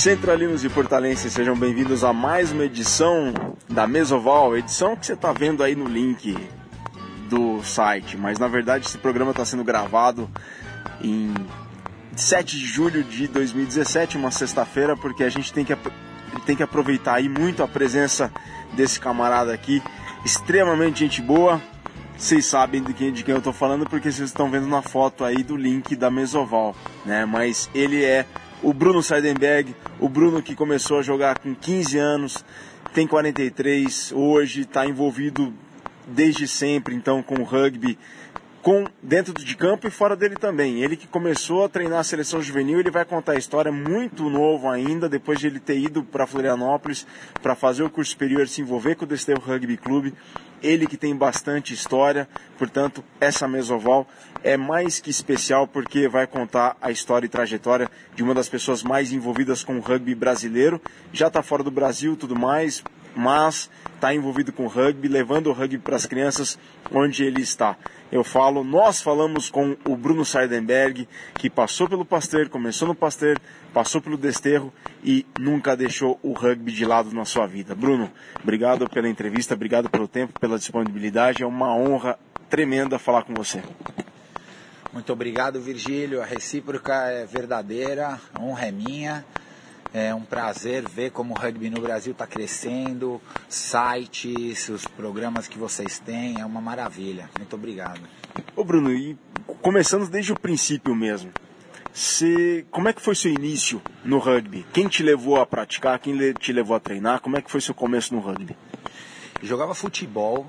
Centralinos e portalenses, sejam bem-vindos a mais uma edição da Mesoval, edição que você está vendo aí no link do site, mas na verdade esse programa está sendo gravado em 7 de julho de 2017, uma sexta-feira, porque a gente tem que, tem que aproveitar aí muito a presença desse camarada aqui, extremamente gente boa. Vocês sabem de quem, de quem eu estou falando porque vocês estão vendo na foto aí do link da Mesoval, né? Mas ele é o Bruno Seidenberg, o Bruno que começou a jogar com 15 anos, tem 43, hoje está envolvido desde sempre então com o rugby, com dentro de campo e fora dele também. Ele que começou a treinar a seleção juvenil, ele vai contar a história muito novo ainda, depois de ele ter ido para Florianópolis para fazer o curso superior, se envolver com o Desterro Rugby Clube. Ele que tem bastante história, portanto, essa mesoval é mais que especial porque vai contar a história e trajetória de uma das pessoas mais envolvidas com o rugby brasileiro. Já está fora do Brasil, tudo mais, mas está envolvido com o rugby, levando o rugby para as crianças onde ele está. Eu falo, nós falamos com o Bruno Seidenberg, que passou pelo Pasteur, começou no Pasteur, passou pelo Desterro e nunca deixou o rugby de lado na sua vida. Bruno, obrigado pela entrevista, obrigado pelo tempo, pela disponibilidade. É uma honra tremenda falar com você. Muito obrigado, Virgílio. A recíproca é verdadeira, a honra é minha. É um prazer ver como o rugby no Brasil está crescendo, sites, os programas que vocês têm, é uma maravilha. Muito obrigado. Ô Bruno, e começando desde o princípio mesmo, você, como é que foi seu início no rugby? Quem te levou a praticar? Quem te levou a treinar? Como é que foi seu começo no rugby? Eu jogava futebol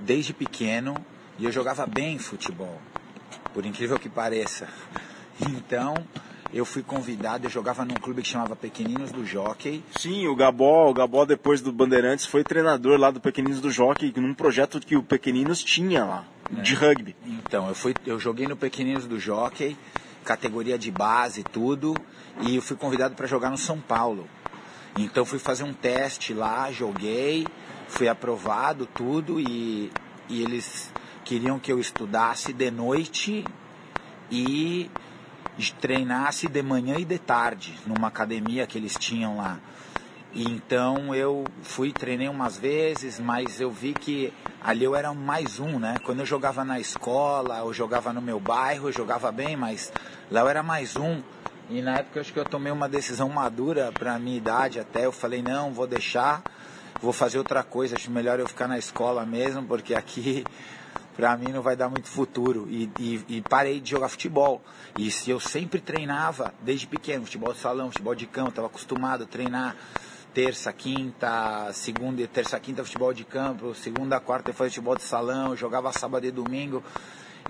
desde pequeno e eu jogava bem futebol, por incrível que pareça. Então, eu fui convidado, eu jogava num clube que chamava Pequeninos do Jockey. Sim, o Gabó, o Gabó depois do Bandeirantes foi treinador lá do Pequeninos do Jockey, num projeto que o Pequeninos tinha lá, é. de rugby. Então, eu, fui, eu joguei no Pequeninos do Jockey, categoria de base tudo, e eu fui convidado para jogar no São Paulo. Então fui fazer um teste lá, joguei, fui aprovado tudo e, e eles queriam que eu estudasse de noite e treinasse de manhã e de tarde numa academia que eles tinham lá. Então eu fui, treinei umas vezes, mas eu vi que ali eu era mais um, né? Quando eu jogava na escola, eu jogava no meu bairro, eu jogava bem, mas lá eu era mais um. E na época eu acho que eu tomei uma decisão madura para minha idade até. Eu falei, não, vou deixar, vou fazer outra coisa, acho melhor eu ficar na escola mesmo, porque aqui para mim não vai dar muito futuro. E, e, e, parei de jogar futebol. E se eu sempre treinava desde pequeno, futebol de salão, futebol de campo, estava acostumado a treinar terça, quinta, segunda e terça, quinta futebol de campo, segunda, quarta foi futebol de salão, jogava sábado e domingo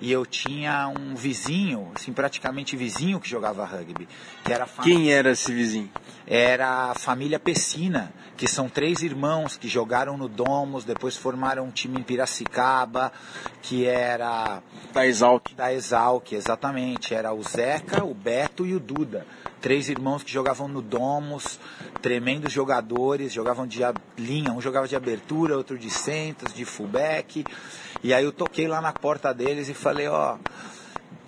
e eu tinha um vizinho, assim, praticamente vizinho que jogava rugby. Que era fam... Quem era esse vizinho? Era a família Pessina, que são três irmãos que jogaram no Domos, depois formaram um time em Piracicaba, que era... Da Exalc. Da Exalc, exatamente. Era o Zeca, o Beto e o Duda. Três irmãos que jogavam no Domos, tremendos jogadores, jogavam de linha, um jogava de abertura, outro de centros, de fullback. E aí eu toquei lá na porta deles e falei, ó, oh,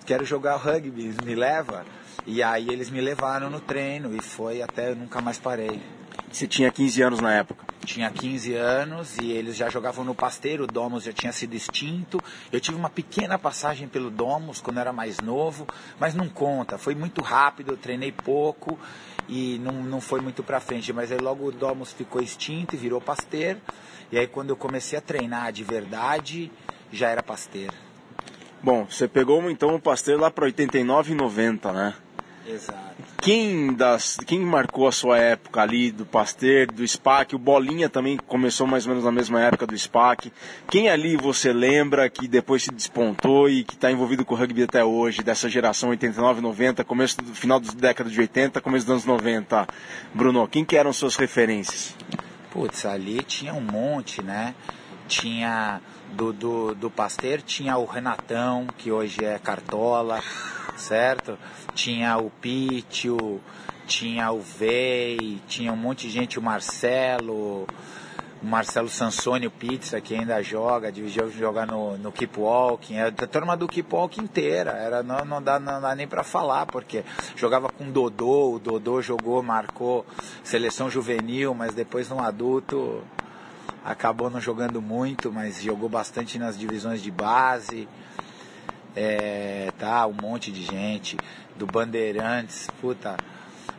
quero jogar rugby, me leva? E aí eles me levaram no treino e foi até eu nunca mais parei. Você tinha 15 anos na época? Tinha 15 anos e eles já jogavam no Pasteiro, o Domus já tinha sido extinto. Eu tive uma pequena passagem pelo Domus quando era mais novo, mas não conta, foi muito rápido, eu treinei pouco e não, não foi muito pra frente. Mas aí logo o Domus ficou extinto e virou Pasteiro. E aí quando eu comecei a treinar de verdade, já era Pasteiro. Bom, você pegou então o Pasteiro lá para 89 e 90, né? Exato. Quem, das, quem marcou a sua época ali do Pasteur, do SPAC? O Bolinha também começou mais ou menos na mesma época do SPAC. Quem ali você lembra que depois se despontou e que está envolvido com o rugby até hoje, dessa geração 89, 90, começo do final da década de 80, começo dos anos 90? Bruno, quem que eram suas referências? Putz, ali tinha um monte, né? Tinha do, do, do Pasteur, tinha o Renatão, que hoje é Cartola, certo? tinha o Pítio, tinha o Vei, tinha um monte de gente, o Marcelo, o Marcelo Sansoni, o Pizza, que ainda joga, dividiu jogar no, no Keep Walking, a turma do Keep Walking inteira, era, não, não, dá, não dá nem para falar, porque jogava com o Dodô, o Dodô jogou, marcou seleção juvenil, mas depois no adulto acabou não jogando muito, mas jogou bastante nas divisões de base, é, tá, um monte de gente, do Bandeirantes, puta,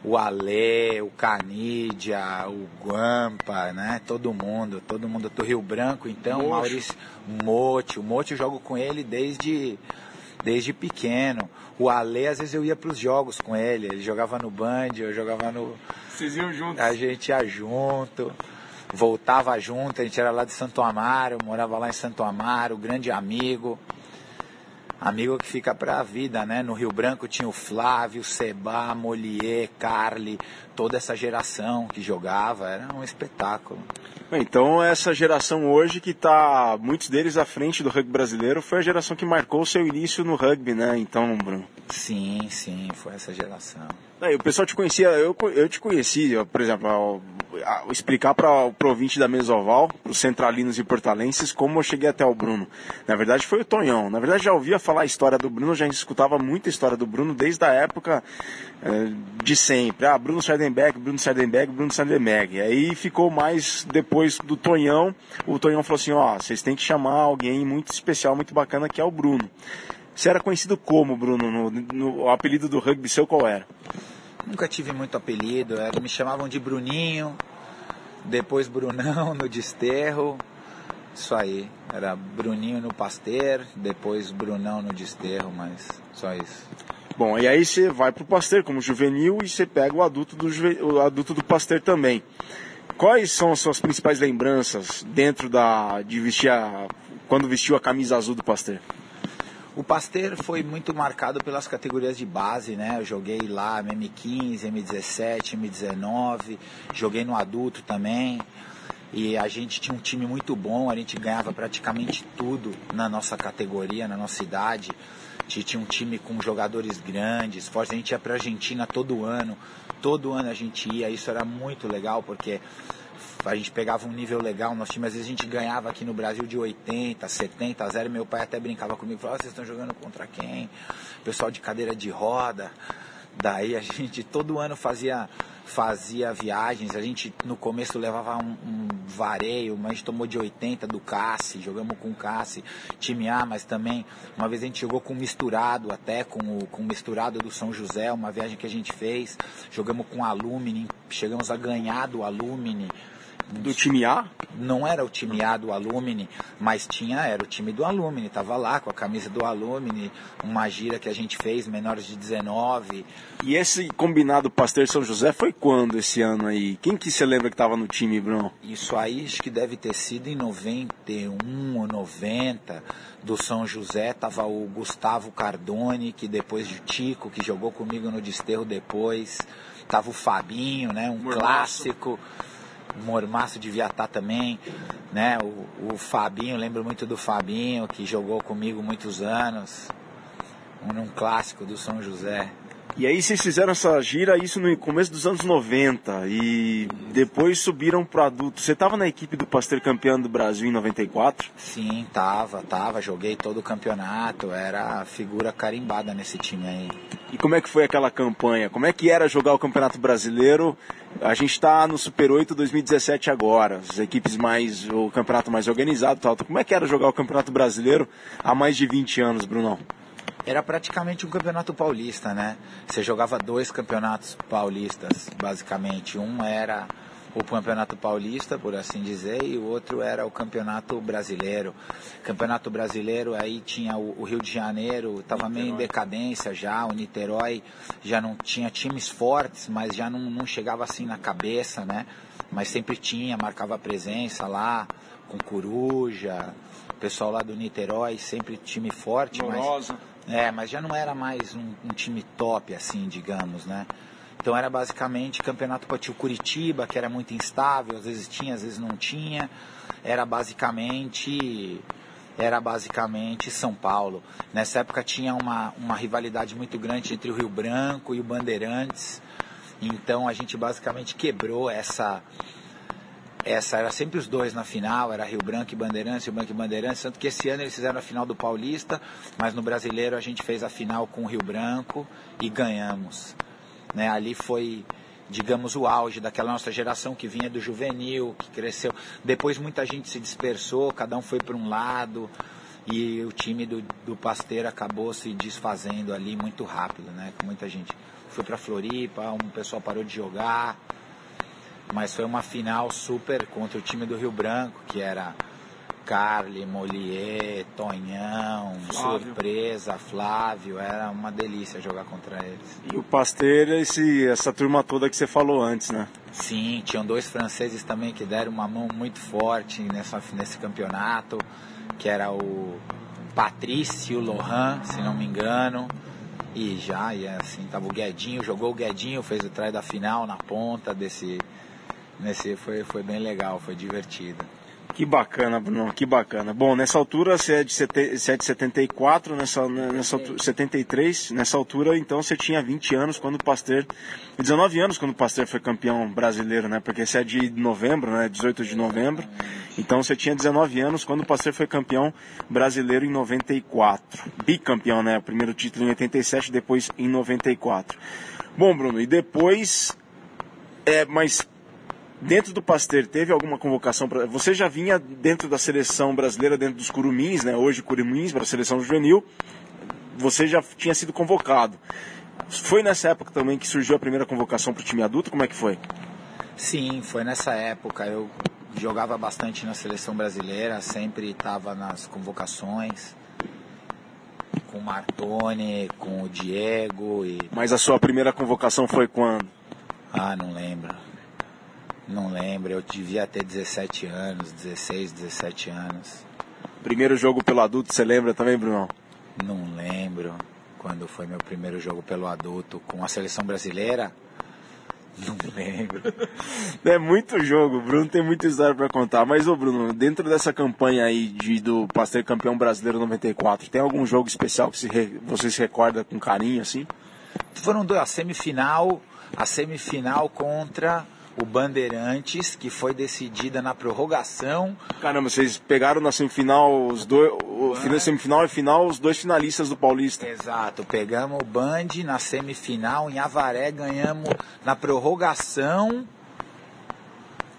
o Ale, o Canidia, o Guampa, né? Todo mundo, todo mundo do Rio Branco, então, Mocho. Maurício Mote, o Mote eu jogo com ele desde desde pequeno. O Ale, às vezes eu ia para os jogos com ele, ele jogava no Band, eu jogava no Vocês iam juntos? A gente ia junto. Voltava junto, a gente era lá de Santo Amaro, morava lá em Santo Amaro, grande amigo amigo que fica para a vida, né? No Rio Branco tinha o Flávio, Seba, Molier, Carly, toda essa geração que jogava, era um espetáculo. Então essa geração hoje que está muitos deles à frente do rugby brasileiro foi a geração que marcou o seu início no rugby, né? Então, Bruno. Sim, sim, foi essa geração. Aí, o pessoal te conhecia, eu, eu te conheci, por exemplo, ao, ao explicar para o provinte da Mesoval, para os centralinos e portalenses, como eu cheguei até o Bruno. Na verdade foi o Tonhão. Na verdade já ouvia falar a história do Bruno, já escutava muita história do Bruno desde a época é, de sempre. Ah, Bruno Sardenberg, Bruno Sardenberg, Bruno Sardenberg. Aí ficou mais depois do Tonhão, o Tonhão falou assim, ó, vocês têm que chamar alguém muito especial, muito bacana, que é o Bruno. Você era conhecido como, Bruno? No, no, o apelido do rugby seu qual era? Nunca tive muito apelido, era, me chamavam de Bruninho, depois Brunão no Desterro, isso aí. Era Bruninho no Pasteur, depois Brunão no Desterro, mas só isso. Bom, e aí você vai pro Pasteur como juvenil e você pega o adulto do, o adulto do Pasteur também. Quais são as suas principais lembranças dentro da de vestir a, quando vestiu a camisa azul do Pasteur? O Pasteur foi muito marcado pelas categorias de base, né? Eu joguei lá M15, M17, M19, joguei no adulto também. E a gente tinha um time muito bom, a gente ganhava praticamente tudo na nossa categoria, na nossa idade. A gente tinha um time com jogadores grandes, fortes. A gente ia para Argentina todo ano, todo ano a gente ia. Isso era muito legal porque a gente pegava um nível legal, nosso time às vezes a gente ganhava aqui no Brasil de 80, 70 a 0, meu pai até brincava comigo, falava, vocês estão jogando contra quem? Pessoal de cadeira de roda. Daí a gente todo ano fazia fazia viagens, a gente no começo levava um, um vareio, mas a gente tomou de 80 do Cassi, jogamos com o Cassi, time A, mas também uma vez a gente jogou com misturado até, com o com misturado do São José, uma viagem que a gente fez, jogamos com Alumini, chegamos a ganhar do Alumini, do time A? Não era o time A do Alumni, mas tinha, era o time do Alumni, tava lá com a camisa do Alumni, uma gira que a gente fez, menores de 19. E esse combinado Pasteur São José foi quando esse ano aí? Quem que você lembra que tava no time, Bruno? Isso aí acho que deve ter sido em 91 ou 90 do São José, tava o Gustavo Cardone, que depois de Tico, que jogou comigo no Desterro depois, tava o Fabinho, né, um Mormaço. clássico Mormaço devia estar também, né? O, o Fabinho, lembro muito do Fabinho, que jogou comigo muitos anos, um, um clássico do São José. E aí vocês fizeram essa gira, isso no começo dos anos 90, e depois subiram pro adulto. Você estava na equipe do Pasteur campeão do Brasil em 94? Sim, tava, tava. Joguei todo o campeonato, era figura carimbada nesse time aí. E como é que foi aquela campanha? Como é que era jogar o Campeonato Brasileiro? A gente está no Super 8 2017 agora, as equipes mais, o campeonato mais organizado tal. Como é que era jogar o Campeonato Brasileiro há mais de 20 anos, Brunão? era praticamente um campeonato paulista, né? Você jogava dois campeonatos paulistas, basicamente. Um era o campeonato paulista, por assim dizer, e o outro era o campeonato brasileiro. Campeonato brasileiro aí tinha o, o Rio de Janeiro, estava meio em decadência já, o Niterói já não tinha times fortes, mas já não, não chegava assim na cabeça, né? Mas sempre tinha, marcava presença lá, com Coruja, o pessoal lá do Niterói, sempre time forte, Morosa. mas é, mas já não era mais um, um time top, assim, digamos, né? Então era basicamente campeonato para o Curitiba, que era muito instável, às vezes tinha, às vezes não tinha. Era basicamente era basicamente São Paulo. Nessa época tinha uma, uma rivalidade muito grande entre o Rio Branco e o Bandeirantes. Então a gente basicamente quebrou essa essa era sempre os dois na final, era Rio Branco e Bandeirantes, Rio Branco e Bandeirantes, tanto que esse ano eles fizeram a final do Paulista, mas no Brasileiro a gente fez a final com o Rio Branco e ganhamos. Né? Ali foi, digamos, o auge daquela nossa geração que vinha do juvenil, que cresceu. Depois muita gente se dispersou, cada um foi para um lado e o time do, do Pasteiro acabou se desfazendo ali muito rápido, né? Com muita gente foi para Floripa, um pessoal parou de jogar, mas foi uma final super contra o time do Rio Branco, que era Carly, Molier, Tonhão, Flávio. Surpresa, Flávio, era uma delícia jogar contra eles. E o Pasteur, esse, essa turma toda que você falou antes, né? Sim, tinham dois franceses também que deram uma mão muito forte nessa, nesse campeonato, que era o Patrício Lohan, se não me engano, e já, e assim, tava o Guedinho, jogou o Guedinho, fez o try da final na ponta desse, nesse, foi, foi bem legal, foi divertido. Que bacana, Bruno, que bacana. Bom, nessa altura você é de, sete, você é de 74, nessa, nessa altura, 73, nessa altura então você tinha 20 anos quando o Pasteur, 19 anos quando o Pasteur foi campeão brasileiro, né? Porque você é de novembro, né? 18 de novembro. Então você tinha 19 anos quando o Pasteur foi campeão brasileiro em 94. Bicampeão, né? Primeiro título em 87, depois em 94. Bom, Bruno, e depois é, mas Dentro do Pasteur, teve alguma convocação para. Você já vinha dentro da seleção brasileira, dentro dos Curumins, né? Hoje Curumins, para a seleção juvenil. Você já tinha sido convocado. Foi nessa época também que surgiu a primeira convocação para o time adulto? Como é que foi? Sim, foi nessa época. Eu jogava bastante na seleção brasileira, sempre estava nas convocações com o Martoni, com o Diego. E... Mas a sua primeira convocação foi quando? Ah, não lembro. Não lembro, eu devia ter 17 anos, 16, 17 anos. Primeiro jogo pelo adulto, você lembra também, Bruno? Não lembro quando foi meu primeiro jogo pelo adulto com a seleção brasileira. Não lembro. É muito jogo, Bruno tem muita história para contar. Mas, ô Bruno, dentro dessa campanha aí de, do Pasteur Campeão Brasileiro 94, tem algum jogo especial que se re, você se recorda com carinho, assim? Foram dois, a semifinal, a semifinal contra o Bandeirantes, que foi decidida na prorrogação. Caramba, vocês pegaram na semifinal os dois, o final, semifinal e final os dois finalistas do Paulista. Exato, pegamos o Band na semifinal em Avaré, ganhamos na prorrogação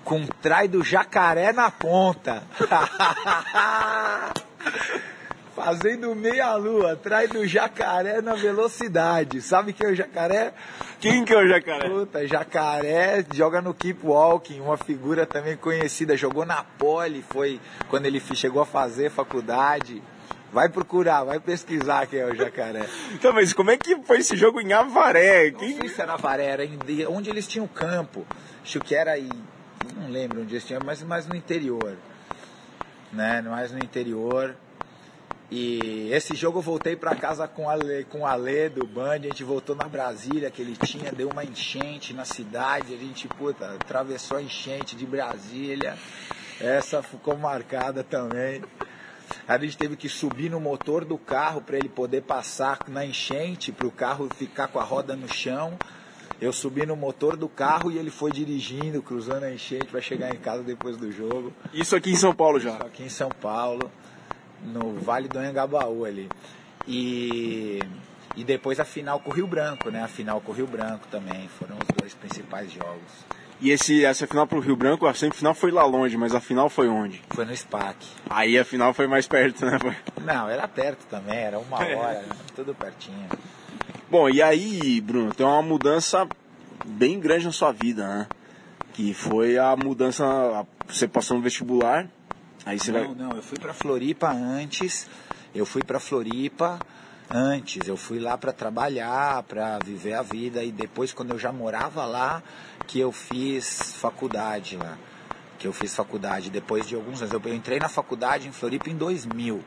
com trai do Jacaré na ponta. fazendo meia-lua, atrás do jacaré na velocidade. Sabe quem é o jacaré? Quem que é o jacaré? Puta, jacaré joga no Keep Walking, uma figura também conhecida, jogou na Poli, foi quando ele chegou a fazer faculdade. Vai procurar, vai pesquisar quem é o jacaré. então, mas como é que foi esse jogo em Avaré? Não quem... sei se era Avaré, era em, onde eles tinham campo. Acho que era aí, não lembro onde eles tinham, mas mais no interior. Né? Mais no interior. E esse jogo eu voltei para casa com a com o Ale do Band, a gente voltou na Brasília que ele tinha, deu uma enchente na cidade, a gente, puta, atravessou a enchente de Brasília. Essa ficou marcada também. A gente teve que subir no motor do carro para ele poder passar na enchente, para o carro ficar com a roda no chão. Eu subi no motor do carro e ele foi dirigindo, cruzando a enchente para chegar em casa depois do jogo. Isso aqui em São Paulo já? Isso aqui em São Paulo no Vale do Anhangabaú ali. E, e depois a final com o Rio Branco, né? A final com o Rio Branco também. Foram os dois principais jogos. E esse, essa final pro Rio Branco, a semifinal foi lá longe, mas a final foi onde? Foi no SPAC. Aí a final foi mais perto, né? Não, era perto também, era uma é. hora, tudo pertinho. Bom, e aí, Bruno, tem uma mudança bem grande na sua vida, né? Que foi a mudança, você passou no vestibular, Aí você não, vai... não, eu fui para Floripa antes. Eu fui para Floripa antes. Eu fui lá para trabalhar, para viver a vida e depois quando eu já morava lá que eu fiz faculdade lá. Que eu fiz faculdade depois de alguns anos. Eu entrei na faculdade em Floripa em 2000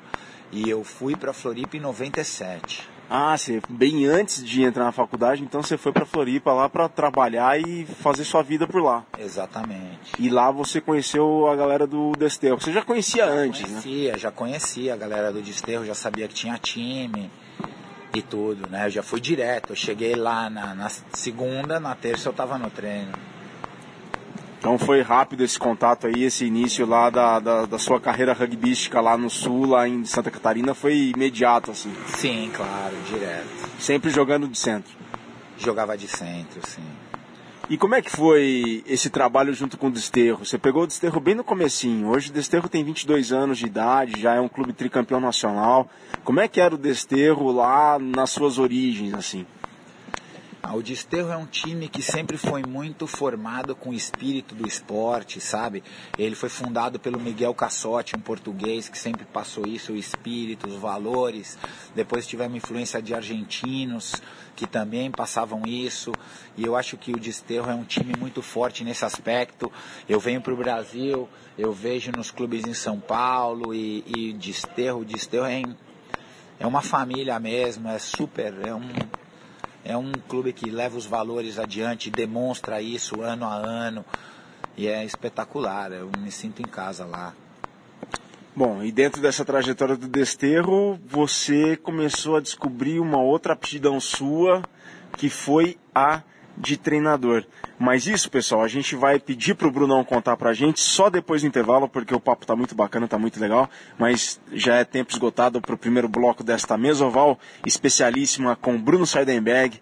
e eu fui para Floripa em 97. Ah, você bem antes de entrar na faculdade, então você foi para Floripa lá para trabalhar e fazer sua vida por lá. Exatamente. E lá você conheceu a galera do Desterro. Você já conhecia já antes, conhecia, né? Conhecia, já conhecia a galera do Desterro, já sabia que tinha time e tudo, né? Eu já fui direto. Eu cheguei lá na, na segunda, na terça eu tava no treino. Então foi rápido esse contato aí, esse início lá da, da, da, sua carreira rugbística lá no sul, lá em Santa Catarina, foi imediato, assim. Sim, claro, direto. Sempre jogando de centro. Jogava de centro, sim. E como é que foi esse trabalho junto com o Desterro? Você pegou o Desterro bem no comecinho. Hoje o Desterro tem 22 anos de idade, já é um clube tricampeão nacional. Como é que era o Desterro lá nas suas origens, assim? O Desterro é um time que sempre foi muito formado com o espírito do esporte, sabe? Ele foi fundado pelo Miguel Cassotti, um português que sempre passou isso, o espírito, os valores. Depois tivemos influência de argentinos que também passavam isso. E eu acho que o Desterro é um time muito forte nesse aspecto. Eu venho para o Brasil, eu vejo nos clubes em São Paulo e, e Desterro, Desterro é, é uma família mesmo, é super, é um é um clube que leva os valores adiante, demonstra isso ano a ano e é espetacular. Eu me sinto em casa lá. Bom, e dentro dessa trajetória do Desterro, você começou a descobrir uma outra aptidão sua, que foi a de treinador. Mas isso, pessoal, a gente vai pedir para o Brunão contar para a gente só depois do intervalo, porque o papo está muito bacana, está muito legal. Mas já é tempo esgotado para o primeiro bloco desta mesa oval especialíssima com Bruno Seidenberg,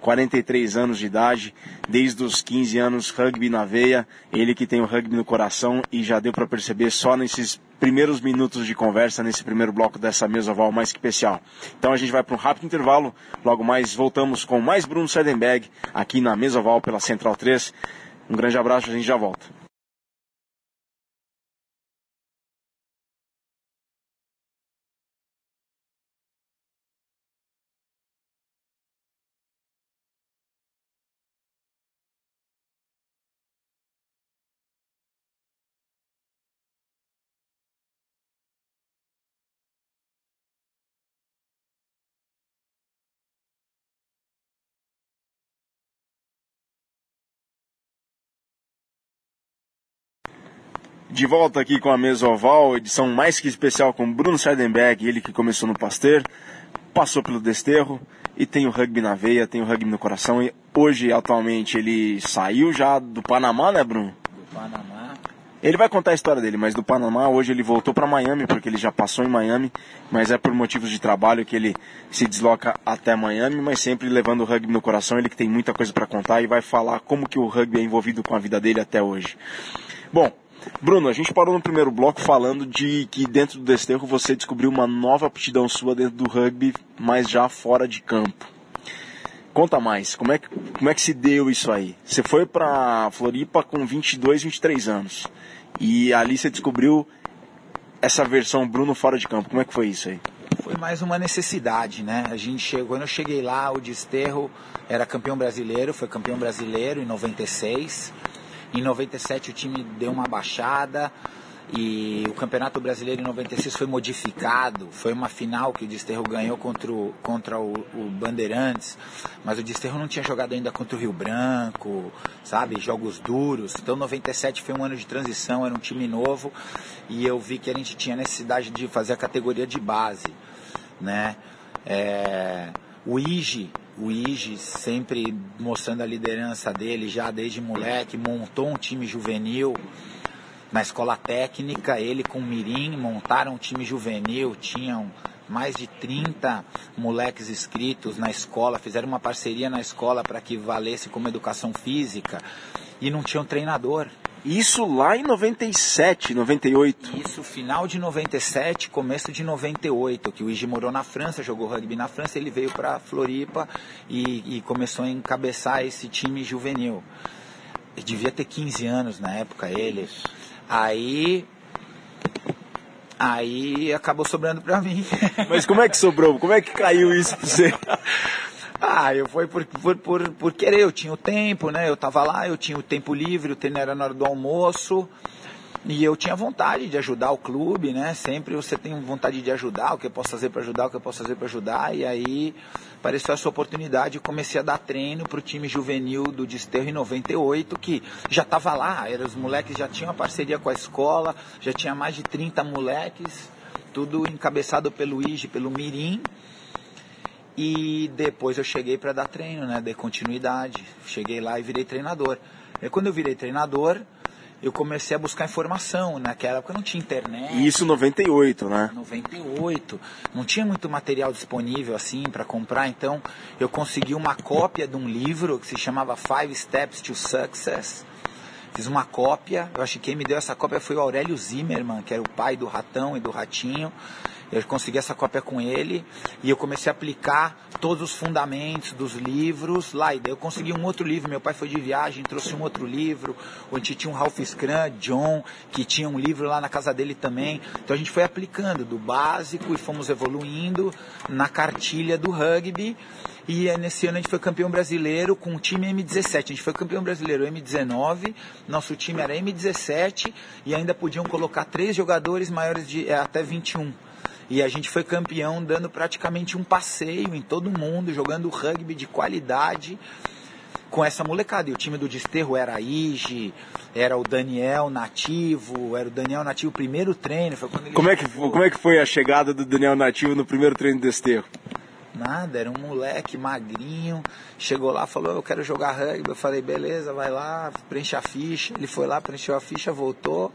43 anos de idade, desde os 15 anos, rugby na veia, ele que tem o rugby no coração e já deu para perceber só nesses primeiros minutos de conversa, nesse primeiro bloco dessa mesa oval mais especial. Então a gente vai para um rápido intervalo, logo mais voltamos com mais Bruno Seidenberg aqui na mesa oval pela Central 3. Um grande abraço, a gente já volta. De volta aqui com a mesa oval, edição mais que especial com Bruno Scheidenberg, ele que começou no Pasteur, passou pelo Desterro e tem o rugby na veia, tem o rugby no coração. E hoje, atualmente, ele saiu já do Panamá, né, Bruno? Do Panamá. Ele vai contar a história dele, mas do Panamá hoje ele voltou para Miami, porque ele já passou em Miami, mas é por motivos de trabalho que ele se desloca até Miami, mas sempre levando o rugby no coração, ele que tem muita coisa para contar e vai falar como que o rugby é envolvido com a vida dele até hoje. Bom, Bruno, a gente parou no primeiro bloco falando de que dentro do Desterro você descobriu uma nova aptidão sua dentro do rugby, mas já fora de campo. Conta mais, como é que, como é que se deu isso aí? Você foi para Floripa com 22, 23 anos e ali você descobriu essa versão Bruno fora de campo. Como é que foi isso aí? Foi mais uma necessidade, né? A gente chegou, quando eu cheguei lá, o Desterro era campeão brasileiro, foi campeão brasileiro em 96 em 97 o time deu uma baixada e o Campeonato Brasileiro em 96 foi modificado. Foi uma final que o Desterro ganhou contra o, contra o, o Bandeirantes, mas o Desterro não tinha jogado ainda contra o Rio Branco, sabe? Jogos duros. Então 97 foi um ano de transição, era um time novo e eu vi que a gente tinha necessidade de fazer a categoria de base, né? É, o IGE o Ige sempre mostrando a liderança dele já desde moleque, montou um time juvenil na escola técnica, ele com o Mirim montaram um time juvenil, tinham mais de 30 moleques inscritos na escola, fizeram uma parceria na escola para que valesse como educação física e não tinham treinador. Isso lá em 97, 98. Isso, final de 97, começo de 98, que o Igi morou na França, jogou rugby na França, ele veio para Floripa e, e, começou a encabeçar esse time juvenil. Ele devia ter 15 anos na época, ele. Aí Aí acabou sobrando para mim. Mas como é que sobrou? Como é que caiu isso para você? Ah, eu fui por, por, por, por querer, eu tinha o tempo, né? Eu tava lá, eu tinha o tempo livre, o treino era na hora do almoço. E eu tinha vontade de ajudar o clube, né? Sempre você tem vontade de ajudar, o que eu posso fazer para ajudar, o que eu posso fazer para ajudar. E aí apareceu essa oportunidade e comecei a dar treino para o time juvenil do Desterro em 98, que já estava lá, era, os moleques já tinham uma parceria com a escola, já tinha mais de 30 moleques, tudo encabeçado pelo IG, pelo Mirim. E depois eu cheguei para dar treino, né? Dei continuidade. Cheguei lá e virei treinador. E quando eu virei treinador, eu comecei a buscar informação. Naquela época não tinha internet. Isso 98, né? 98. Não tinha muito material disponível assim para comprar, então eu consegui uma cópia de um livro que se chamava Five Steps to Success. Fiz uma cópia, eu acho que quem me deu essa cópia foi o Aurélio Zimmermann, que era o pai do Ratão e do Ratinho. Eu consegui essa cópia com ele e eu comecei a aplicar todos os fundamentos dos livros lá. E daí eu consegui um outro livro. Meu pai foi de viagem, trouxe um outro livro. Gente tinha um Ralph Scrum, John, que tinha um livro lá na casa dele também. Então a gente foi aplicando do básico e fomos evoluindo na cartilha do rugby. E nesse ano a gente foi campeão brasileiro com o time M17. A gente foi campeão brasileiro M19, nosso time era M17 e ainda podiam colocar três jogadores maiores de é, até 21. E a gente foi campeão dando praticamente um passeio em todo mundo, jogando rugby de qualidade com essa molecada. E o time do Desterro era a Ige, era o Daniel Nativo, era o Daniel Nativo primeiro treino. Foi quando como, é que, como é que foi a chegada do Daniel Nativo no primeiro treino do Desterro? Nada, era um moleque magrinho. Chegou lá, falou: Eu quero jogar rugby. Eu falei: Beleza, vai lá, preenche a ficha. Ele foi lá, preencheu a ficha, voltou.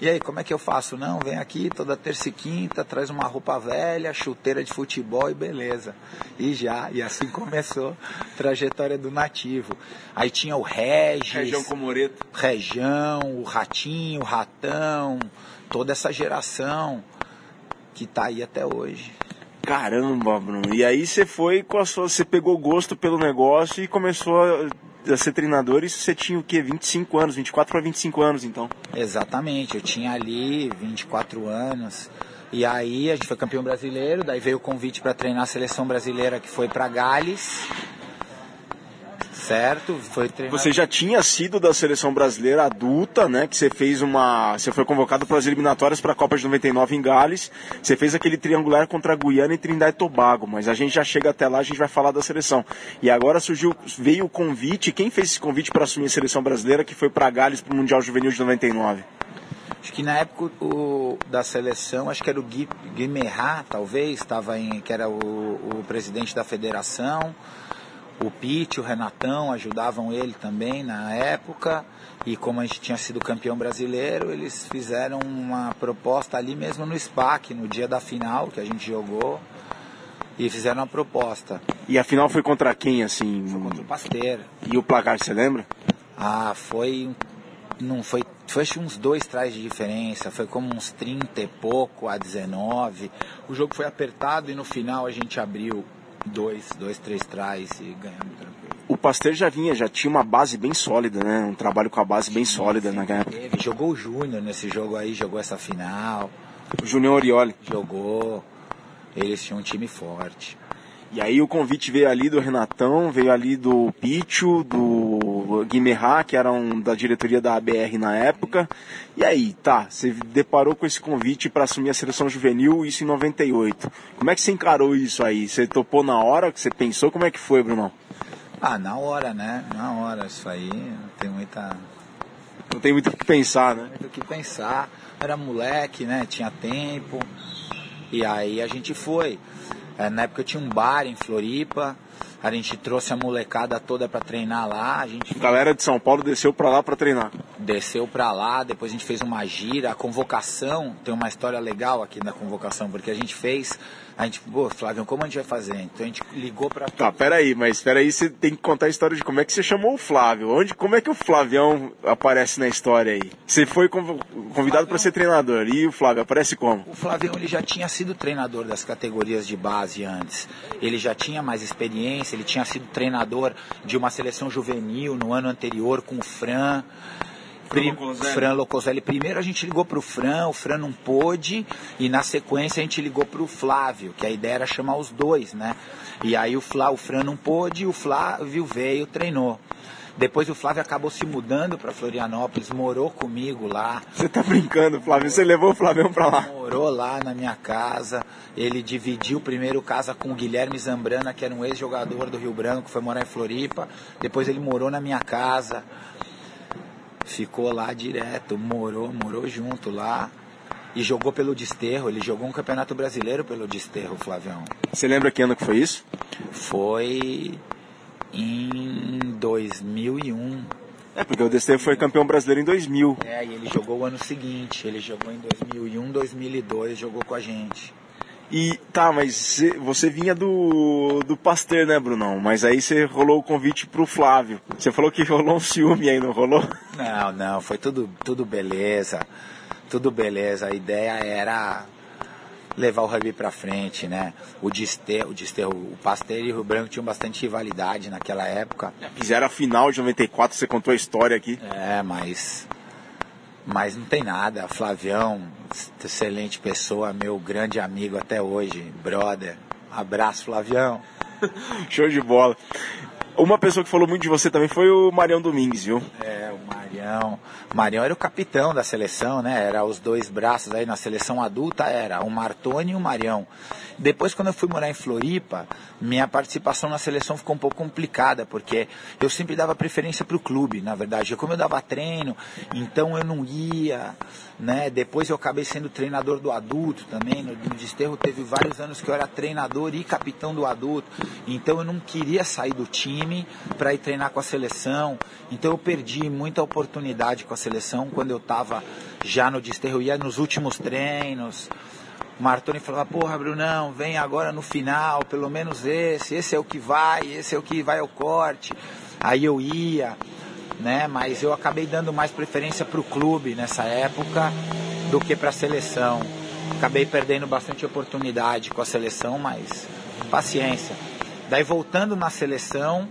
E aí, como é que eu faço? Não, vem aqui toda terça e quinta, traz uma roupa velha, chuteira de futebol e beleza. E já, e assim começou a trajetória do nativo. Aí tinha o Regis. Região Comoreto. Região, o Ratinho, o Ratão, toda essa geração que está aí até hoje. Caramba, Bruno. E aí você foi com a sua. Você pegou gosto pelo negócio e começou a a ser treinador, isso você tinha o quê? 25 anos, 24 para 25 anos então? Exatamente, eu tinha ali 24 anos. E aí a gente foi campeão brasileiro, daí veio o convite para treinar a seleção brasileira que foi para Gales certo? Foi treinado... Você já tinha sido da seleção brasileira adulta, né? Que você fez uma. Você foi convocado para as eliminatórias para a Copa de 99 em Gales. Você fez aquele triangular contra a Guiana e Trindade e Tobago. Mas a gente já chega até lá, a gente vai falar da seleção. E agora surgiu, veio o convite. Quem fez esse convite para assumir a seleção brasileira que foi para Gales para o Mundial Juvenil de 99? Acho que na época o, da seleção, acho que era o Gui, Gui Merrat, talvez, estava em, que era o, o presidente da federação o Pete, o Renatão ajudavam ele também na época. E como a gente tinha sido campeão brasileiro, eles fizeram uma proposta ali mesmo no SPAC, no dia da final que a gente jogou. E fizeram uma proposta. E a final foi contra quem, assim? Foi contra o Pasteiro. E o placar, você lembra? Ah, foi. Não foi. Foi uns dois trás de diferença. Foi como uns 30 e pouco a 19. O jogo foi apertado e no final a gente abriu dois, dois, três trás e ganhamos tranquilo. O Pasteur já vinha, já tinha uma base bem sólida, né? Um trabalho com a base bem sólida na época. Teve. Jogou o Júnior nesse jogo aí, jogou essa final. O Júnior Orioli. Jogou. Eles tinham um time forte. E aí o convite veio ali do Renatão, veio ali do Picho, do Guimerá, que eram da diretoria da ABR na época. E aí, tá, você deparou com esse convite para assumir a seleção juvenil, isso em 98. Como é que você encarou isso aí? Você topou na hora que você pensou? Como é que foi, Bruno? Ah, na hora, né? Na hora, isso aí não tem muita. Não tem muito o que pensar, né? Não tem muito o que pensar. Era moleque, né? Tinha tempo. E aí a gente foi. É, na época eu tinha um bar em Floripa, a gente trouxe a molecada toda para treinar lá. A gente... A galera de São Paulo desceu para lá para treinar. Desceu para lá, depois a gente fez uma gira. A convocação, tem uma história legal aqui na convocação, porque a gente fez a gente, pô, Flávio, como a gente vai fazer? Então a gente ligou para. Tá, peraí, mas peraí, você tem que contar a história de como é que você chamou o Flávio. Onde, como é que o Flavião aparece na história aí? Você foi convidado para ser treinador e o Flávio aparece como? O Flavião ele já tinha sido treinador das categorias de base antes. Ele já tinha mais experiência, ele tinha sido treinador de uma seleção juvenil no ano anterior com o Fran. Fran Locoselli. Primeiro a gente ligou para o Fran, o Fran não pôde, e na sequência a gente ligou para o Flávio, que a ideia era chamar os dois, né? E aí o, Flá, o Fran não pôde, o Flávio veio, treinou. Depois o Flávio acabou se mudando para Florianópolis, morou comigo lá. Você tá brincando, Flávio? Você levou o Flávio para lá? Morou lá na minha casa. Ele dividiu primeiro casa com o Guilherme Zambrana, que era um ex-jogador do Rio Branco, foi morar em Floripa. Depois ele morou na minha casa ficou lá direto, morou, morou junto lá e jogou pelo Desterro. Ele jogou um campeonato brasileiro pelo Desterro, Flavião. Você lembra que ano que foi isso? Foi em 2001. É, porque o Desterro foi campeão brasileiro em 2000. É, e ele jogou o ano seguinte, ele jogou em 2001, 2002, jogou com a gente. E tá, mas você vinha do, do Pasteur, né, Brunão? Mas aí você rolou o convite pro Flávio. Você falou que rolou um ciúme aí, não rolou? Não, não, foi tudo, tudo beleza. Tudo beleza. A ideia era levar o rugby para frente, né? O Desterro, o, Desterro, o Pasteur e o Rio Branco tinham bastante rivalidade naquela época. Fizeram a final de 94, você contou a história aqui. É, mas mas não tem nada. Flavião, excelente pessoa, meu grande amigo até hoje, brother. Abraço, Flavião. Show de bola. Uma pessoa que falou muito de você também foi o Marião Domingues, viu? É, o Marião. O Marião era o capitão da seleção, né? Era os dois braços aí na seleção adulta, era o Martoni e o Marião. Depois, quando eu fui morar em Floripa, minha participação na seleção ficou um pouco complicada, porque eu sempre dava preferência para o clube, na verdade. Como eu dava treino, então eu não ia, né? Depois eu acabei sendo treinador do adulto também. No, no Desterro teve vários anos que eu era treinador e capitão do adulto. Então eu não queria sair do time para ir treinar com a seleção. Então eu perdi muita oportunidade com a seleção quando eu estava já no Desterro. Eu ia nos últimos treinos. Martoni falava, porra, Brunão, vem agora no final, pelo menos esse, esse é o que vai, esse é o que vai ao corte. Aí eu ia, né? Mas eu acabei dando mais preferência para o clube nessa época do que para a seleção. Acabei perdendo bastante oportunidade com a seleção, mas paciência. Daí voltando na seleção,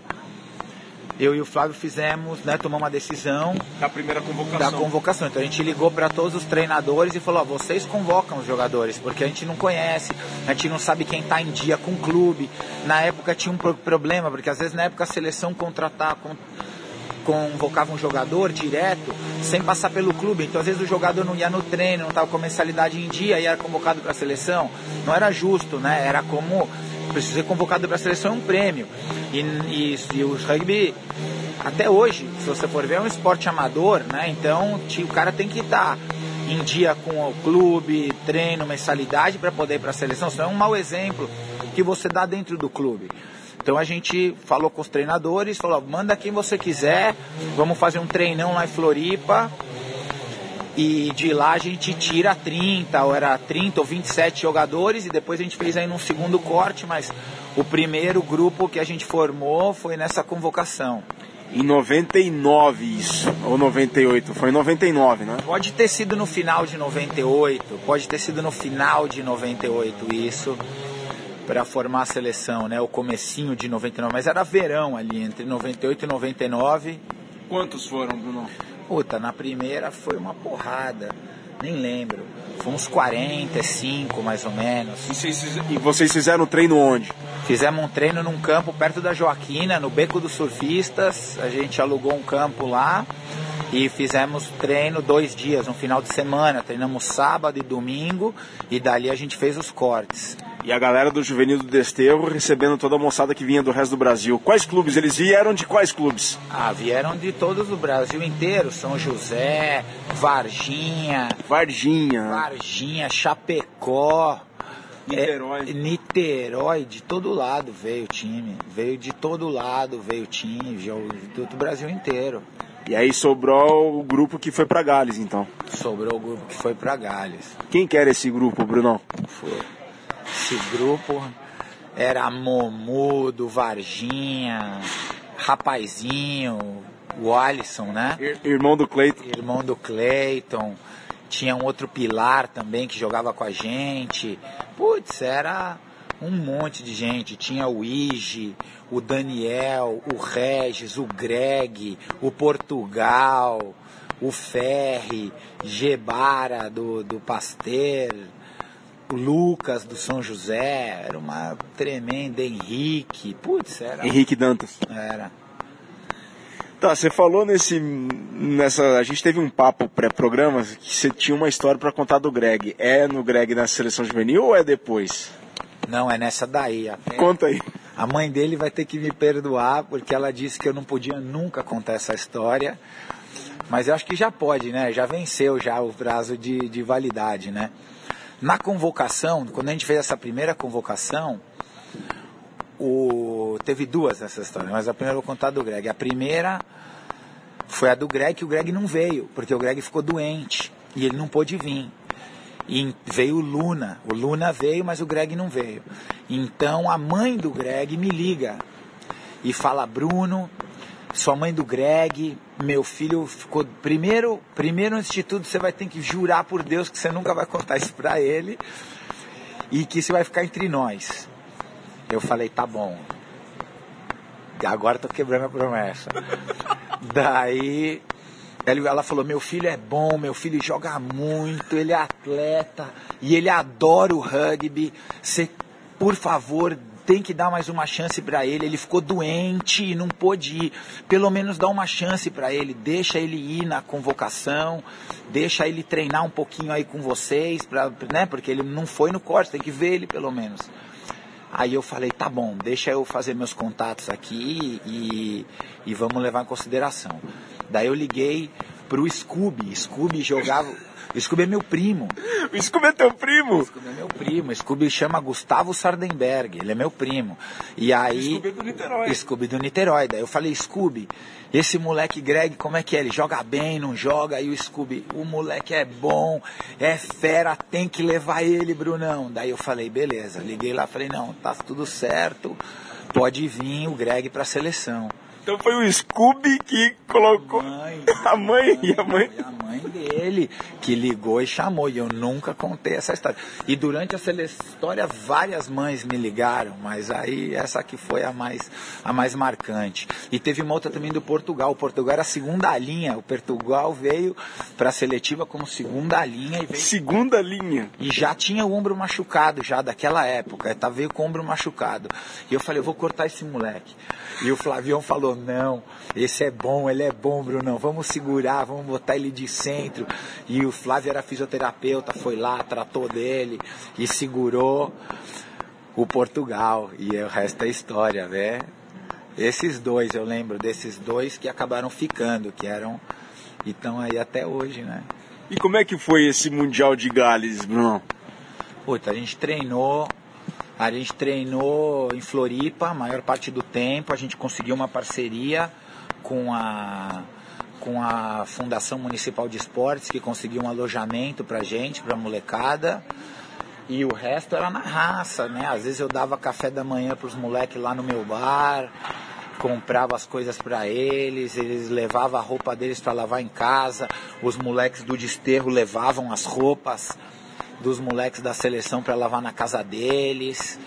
eu e o Flávio fizemos, né, tomamos uma decisão da primeira convocação. Da convocação. Então a gente ligou para todos os treinadores e falou: ó, vocês convocam os jogadores, porque a gente não conhece, a gente não sabe quem está em dia com o clube. Na época tinha um problema, porque às vezes na época a seleção contratar convocava um jogador direto sem passar pelo clube. Então, às vezes, o jogador não ia no treino, não estava com mensalidade em dia e era convocado para a seleção. Não era justo, né? Era como ser convocado para a seleção é um prêmio. E, e, e o rugby, até hoje, se você for ver, é um esporte amador, né? Então o cara tem que estar tá em dia com o clube, treino, mensalidade para poder ir para a seleção. Isso é um mau exemplo que você dá dentro do clube. Então a gente falou com os treinadores, falou, manda quem você quiser, vamos fazer um treinão lá em Floripa, e de lá a gente tira 30, ou era 30 ou 27 jogadores, e depois a gente fez aí num segundo corte, mas o primeiro grupo que a gente formou foi nessa convocação. Em 99 isso, ou 98, foi em 99, né? Pode ter sido no final de 98, pode ter sido no final de 98 isso, para formar a seleção, né? O comecinho de 99, mas era verão ali, entre 98 e 99. Quantos foram, Bruno? Puta, na primeira foi uma porrada. Nem lembro. Foi uns 45 mais ou menos. E vocês fizeram o treino onde? Fizemos um treino num campo perto da Joaquina, no Beco dos Surfistas. A gente alugou um campo lá e fizemos treino dois dias, um final de semana. Treinamos sábado e domingo e dali a gente fez os cortes. E a galera do Juvenil do Desterro recebendo toda a moçada que vinha do resto do Brasil. Quais clubes? Eles vieram de quais clubes? Ah, vieram de todo o Brasil inteiro. São José, Varginha. Varginha. Varginha, Chapecó. Niterói. É, Niterói, de todo lado veio o time. Veio de todo lado, veio o time, do Brasil inteiro. E aí sobrou o grupo que foi para Gales, então. Sobrou o grupo que foi para Gales. Quem que era esse grupo, Brunão? Foi esse grupo era Momudo, Varginha, Rapazinho, o Alisson, né? Irmão do Cleiton. Irmão do Cleiton. Tinha um outro pilar também que jogava com a gente. Putz, era um monte de gente. Tinha o Ige, o Daniel, o Regis, o Greg, o Portugal, o Ferri, Gebara do, do Pasteur o Lucas do São José, era uma tremenda, Henrique, putz, era. Henrique Dantas. Era. Tá, você falou nesse. nessa. A gente teve um papo pré-programa que você tinha uma história para contar do Greg. É no Greg na seleção juvenil ou é depois? Não, é nessa daí. Até... Conta aí. A mãe dele vai ter que me perdoar porque ela disse que eu não podia nunca contar essa história. Mas eu acho que já pode, né? Já venceu já o prazo de, de validade, né? Na convocação, quando a gente fez essa primeira convocação, o... teve duas nessa história, mas a primeira eu vou contar do Greg. A primeira foi a do Greg, que o Greg não veio, porque o Greg ficou doente e ele não pôde vir. E veio o Luna. O Luna veio, mas o Greg não veio. Então a mãe do Greg me liga e fala: Bruno, sua mãe do Greg, meu filho ficou. Primeiro, primeiro antes de tudo, você vai ter que jurar por Deus que você nunca vai contar isso pra ele e que isso vai ficar entre nós. Eu falei: tá bom. Agora tô quebrando a promessa. Daí ela falou: Meu filho é bom, meu filho joga muito, ele é atleta e ele adora o rugby. Você, por favor, tem que dar mais uma chance para ele. Ele ficou doente e não pôde ir. Pelo menos dá uma chance para ele. Deixa ele ir na convocação, deixa ele treinar um pouquinho aí com vocês, pra, né? Porque ele não foi no corte, tem que ver ele pelo menos. Aí eu falei, tá bom, deixa eu fazer meus contatos aqui e, e vamos levar em consideração. Daí eu liguei pro Scooby. Scooby jogava. O Scooby é meu primo. O Scooby é teu primo? O Scooby é meu primo. O Scooby chama Gustavo Sardenberg. Ele é meu primo. E aí. Scooby do Niterói. Scooby do Niterói. Daí eu falei, Scooby, esse moleque Greg, como é que é? Ele joga bem, não joga? Aí o Scooby, o moleque é bom, é fera, tem que levar ele, Brunão. Daí eu falei, beleza. Liguei lá, falei, não, tá tudo certo. Pode vir o Greg pra seleção. Então foi o Scooby que colocou A mãe, a mãe e a mãe. E a mãe dele que ligou e chamou. E eu nunca contei essa história. E durante essa história várias mães me ligaram, mas aí essa aqui foi a mais, a mais marcante. E teve uma outra também do Portugal. O Portugal era a segunda linha. O Portugal veio para a seletiva como segunda linha e veio Segunda linha. e já tinha o ombro machucado já daquela época, tá veio com o ombro machucado. E eu falei, eu vou cortar esse moleque. E o Flavião falou, não, esse é bom, ele é bom, Brunão, vamos segurar, vamos botar ele de centro. E o Flávio era fisioterapeuta, foi lá, tratou dele e segurou o Portugal. E o resto é história, né? Esses dois, eu lembro desses dois que acabaram ficando, que eram, e estão aí até hoje, né? E como é que foi esse Mundial de Gales, Bruno? Puta, a gente treinou, a gente treinou em Floripa a maior parte do tempo, a gente conseguiu uma parceria com a com a Fundação Municipal de Esportes que conseguiu um alojamento pra gente, pra molecada. E o resto era na raça, né? Às vezes eu dava café da manhã pros moleques lá no meu bar, comprava as coisas para eles, eles levavam a roupa deles para lavar em casa, os moleques do desterro levavam as roupas dos moleques da seleção para lavar na casa deles.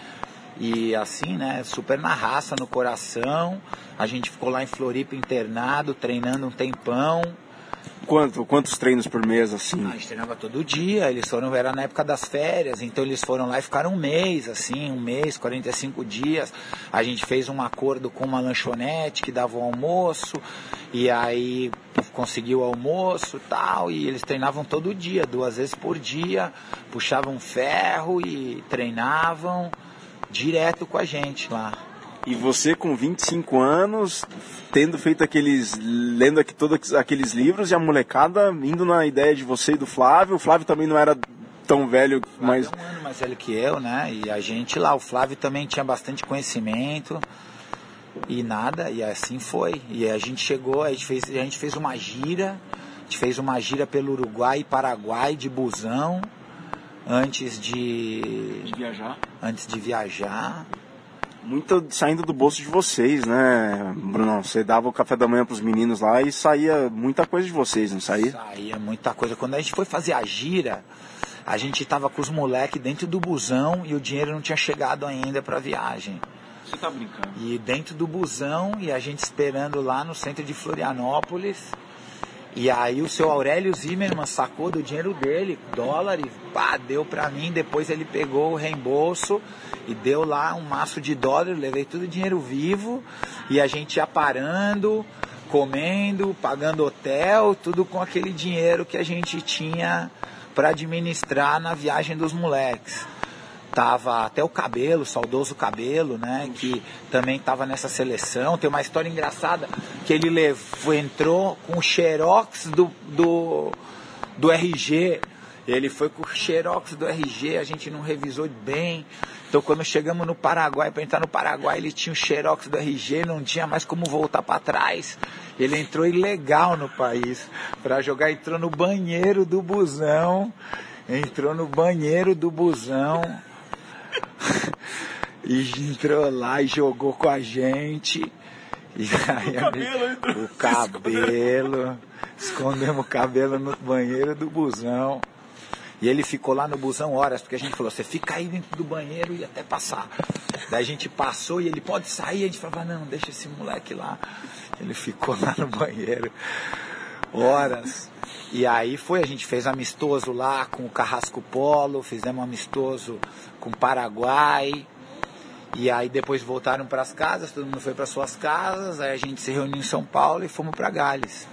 E assim, né, super na raça, no coração. A gente ficou lá em Floripa internado, treinando um tempão. Quanto, quantos treinos por mês, assim? A gente treinava todo dia, eles foram, era na época das férias, então eles foram lá e ficaram um mês, assim, um mês, 45 dias. A gente fez um acordo com uma lanchonete que dava o almoço, e aí conseguiu o almoço e tal, e eles treinavam todo dia, duas vezes por dia, puxavam ferro e treinavam direto com a gente lá. E você com 25 anos, tendo feito aqueles. lendo aqui todos aqueles livros e a molecada indo na ideia de você e do Flávio. O Flávio também não era tão velho, mas. É um ano mais velho que eu, né? E a gente lá, o Flávio também tinha bastante conhecimento. E nada, e assim foi. E a gente chegou, a gente fez, a gente fez uma gira, a gente fez uma gira pelo Uruguai e Paraguai de busão antes de, De viajar. antes de viajar. Muito saindo do bolso de vocês, né, Bruno? Você dava o café da manhã pros meninos lá e saía muita coisa de vocês, não saía? Saía muita coisa. Quando a gente foi fazer a gira, a gente tava com os moleques dentro do busão e o dinheiro não tinha chegado ainda pra viagem. Você tá brincando. E dentro do busão e a gente esperando lá no centro de Florianópolis. E aí o seu Aurélio Zimmermann sacou do dinheiro dele, dólares, pá, deu pra mim, depois ele pegou o reembolso e deu lá um maço de dólares, levei tudo dinheiro vivo e a gente ia parando, comendo, pagando hotel, tudo com aquele dinheiro que a gente tinha para administrar na viagem dos moleques tava até o cabelo, saudoso cabelo, né? Que também tava nessa seleção. Tem uma história engraçada que ele levou, entrou com o xerox do, do, do RG. Ele foi com o xerox do RG, a gente não revisou bem. Então quando chegamos no Paraguai, para entrar no Paraguai, ele tinha o xerox do RG, não tinha mais como voltar para trás. Ele entrou ilegal no país para jogar, entrou no banheiro do busão, entrou no banheiro do busão e entrou lá e jogou com a gente. E aí, o cabelo, o cabelo, escondemos o cabelo no banheiro do busão. E ele ficou lá no busão horas, porque a gente falou, você fica aí dentro do banheiro e até passar. Daí a gente passou e ele pode sair, a gente falava, não, deixa esse moleque lá. Ele ficou lá no banheiro horas. E aí foi, a gente fez amistoso lá com o Carrasco Polo, fizemos amistoso com o Paraguai. E aí depois voltaram para as casas, todo mundo foi para suas casas, aí a gente se reuniu em São Paulo e fomos para Gales.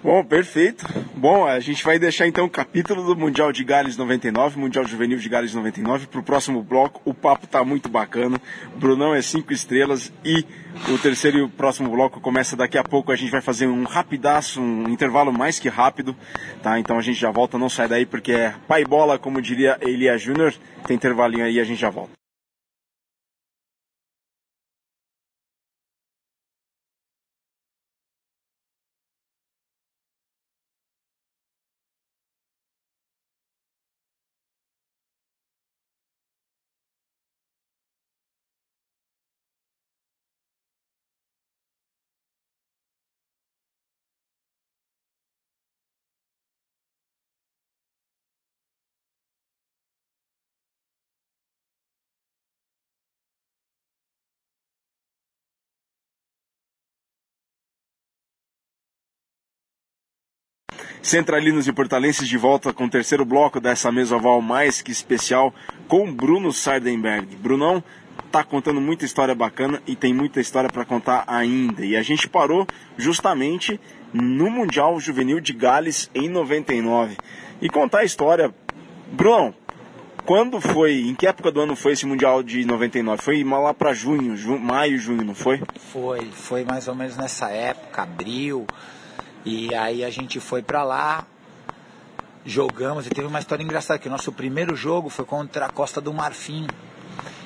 Bom, perfeito. Bom, a gente vai deixar então o capítulo do Mundial de Gales 99, Mundial Juvenil de Gales 99, para o próximo bloco. O papo tá muito bacana. Brunão é cinco estrelas e o terceiro e o próximo bloco começa daqui a pouco. A gente vai fazer um rapidaço, um intervalo mais que rápido, tá? Então a gente já volta, não sai daí porque é pai bola, como diria Elia Júnior. Tem intervalinho aí, a gente já volta. Centralinos e Portalenses de volta com o terceiro bloco dessa mesa oval mais que especial com Bruno Sardenberg. Brunão tá contando muita história bacana e tem muita história para contar ainda. E a gente parou justamente no Mundial Juvenil de Gales em 99. E contar a história. Bruno, quando foi, em que época do ano foi esse Mundial de 99? Foi lá para junho, junho, maio, junho, não foi? Foi, foi mais ou menos nessa época, abril. E aí a gente foi para lá, jogamos e teve uma história engraçada que o nosso primeiro jogo foi contra a Costa do Marfim.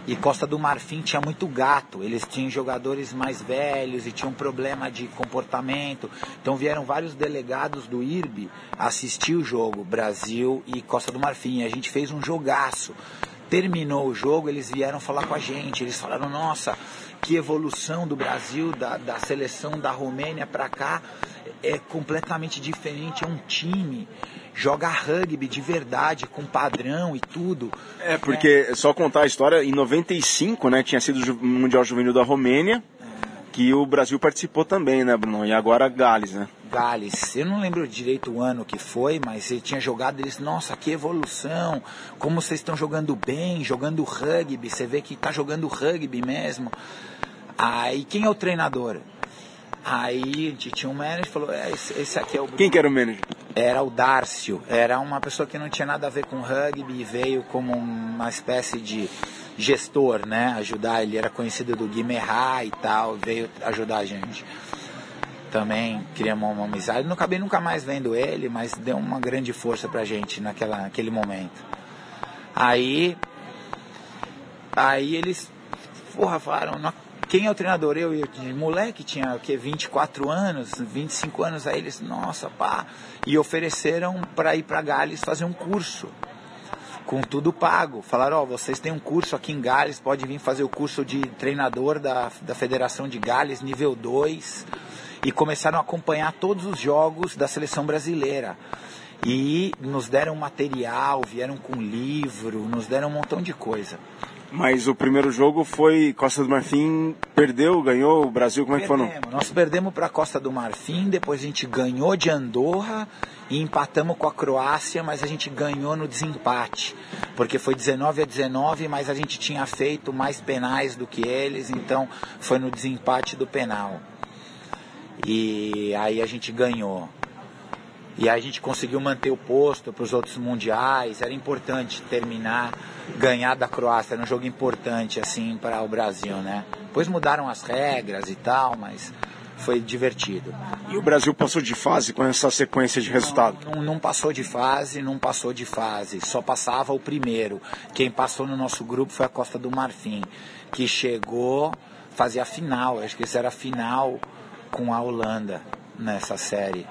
E Costa do Marfim tinha muito gato, eles tinham jogadores mais velhos e tinham problema de comportamento. Então vieram vários delegados do IRB assistir o jogo, Brasil e Costa do Marfim. E a gente fez um jogaço. Terminou o jogo, eles vieram falar com a gente. Eles falaram: Nossa, que evolução do Brasil, da, da seleção da Romênia para cá é completamente diferente, é um time joga rugby de verdade, com padrão e tudo. É, porque, é. só contar a história, em 95, né, tinha sido o Mundial Juvenil da Romênia, que o Brasil participou também, né, Bruno? E agora Gales, né? Gales, eu não lembro direito o ano que foi, mas ele tinha jogado, eles, nossa, que evolução, como vocês estão jogando bem, jogando rugby, você vê que está jogando rugby mesmo. Aí, quem é o treinador? Aí tinha um manager e falou, é, esse, esse, aqui é o... Quem que era o manager? Era o Dárcio, era uma pessoa que não tinha nada a ver com rugby e veio como uma espécie de gestor, né, ajudar, ele era conhecido do Guimerá e tal, veio ajudar a gente. Também criamos uma amizade, não acabei nunca mais vendo ele, mas deu uma grande força pra gente naquela, naquele momento. Aí, aí eles, porra, falaram, quem é o treinador? Eu, eu de moleque, tinha o que, 24 anos, 25 anos, aí eles, nossa, pá, e ofereceram para ir para Gales fazer um curso, com tudo pago. Falaram, ó, oh, vocês têm um curso aqui em Gales, pode vir fazer o curso de treinador da, da Federação de Gales, nível 2, e começaram a acompanhar todos os jogos da seleção brasileira. E nos deram material, vieram com livro, nos deram um montão de coisa. Mas o primeiro jogo foi Costa do Marfim, perdeu, ganhou o Brasil, como é que foi? Não? Nós perdemos para Costa do Marfim, depois a gente ganhou de Andorra e empatamos com a Croácia, mas a gente ganhou no desempate, porque foi 19 a 19, mas a gente tinha feito mais penais do que eles, então foi no desempate do penal. E aí a gente ganhou. E aí a gente conseguiu manter o posto para os outros mundiais. Era importante terminar, ganhar da Croácia. Era um jogo importante assim para o Brasil, né? Depois mudaram as regras e tal, mas foi divertido. E o Brasil passou de fase com essa sequência de resultado? Não, não, não, passou de fase, não passou de fase. Só passava o primeiro. Quem passou no nosso grupo foi a Costa do Marfim, que chegou, fazia a final. Acho que isso era a final com a Holanda nessa série.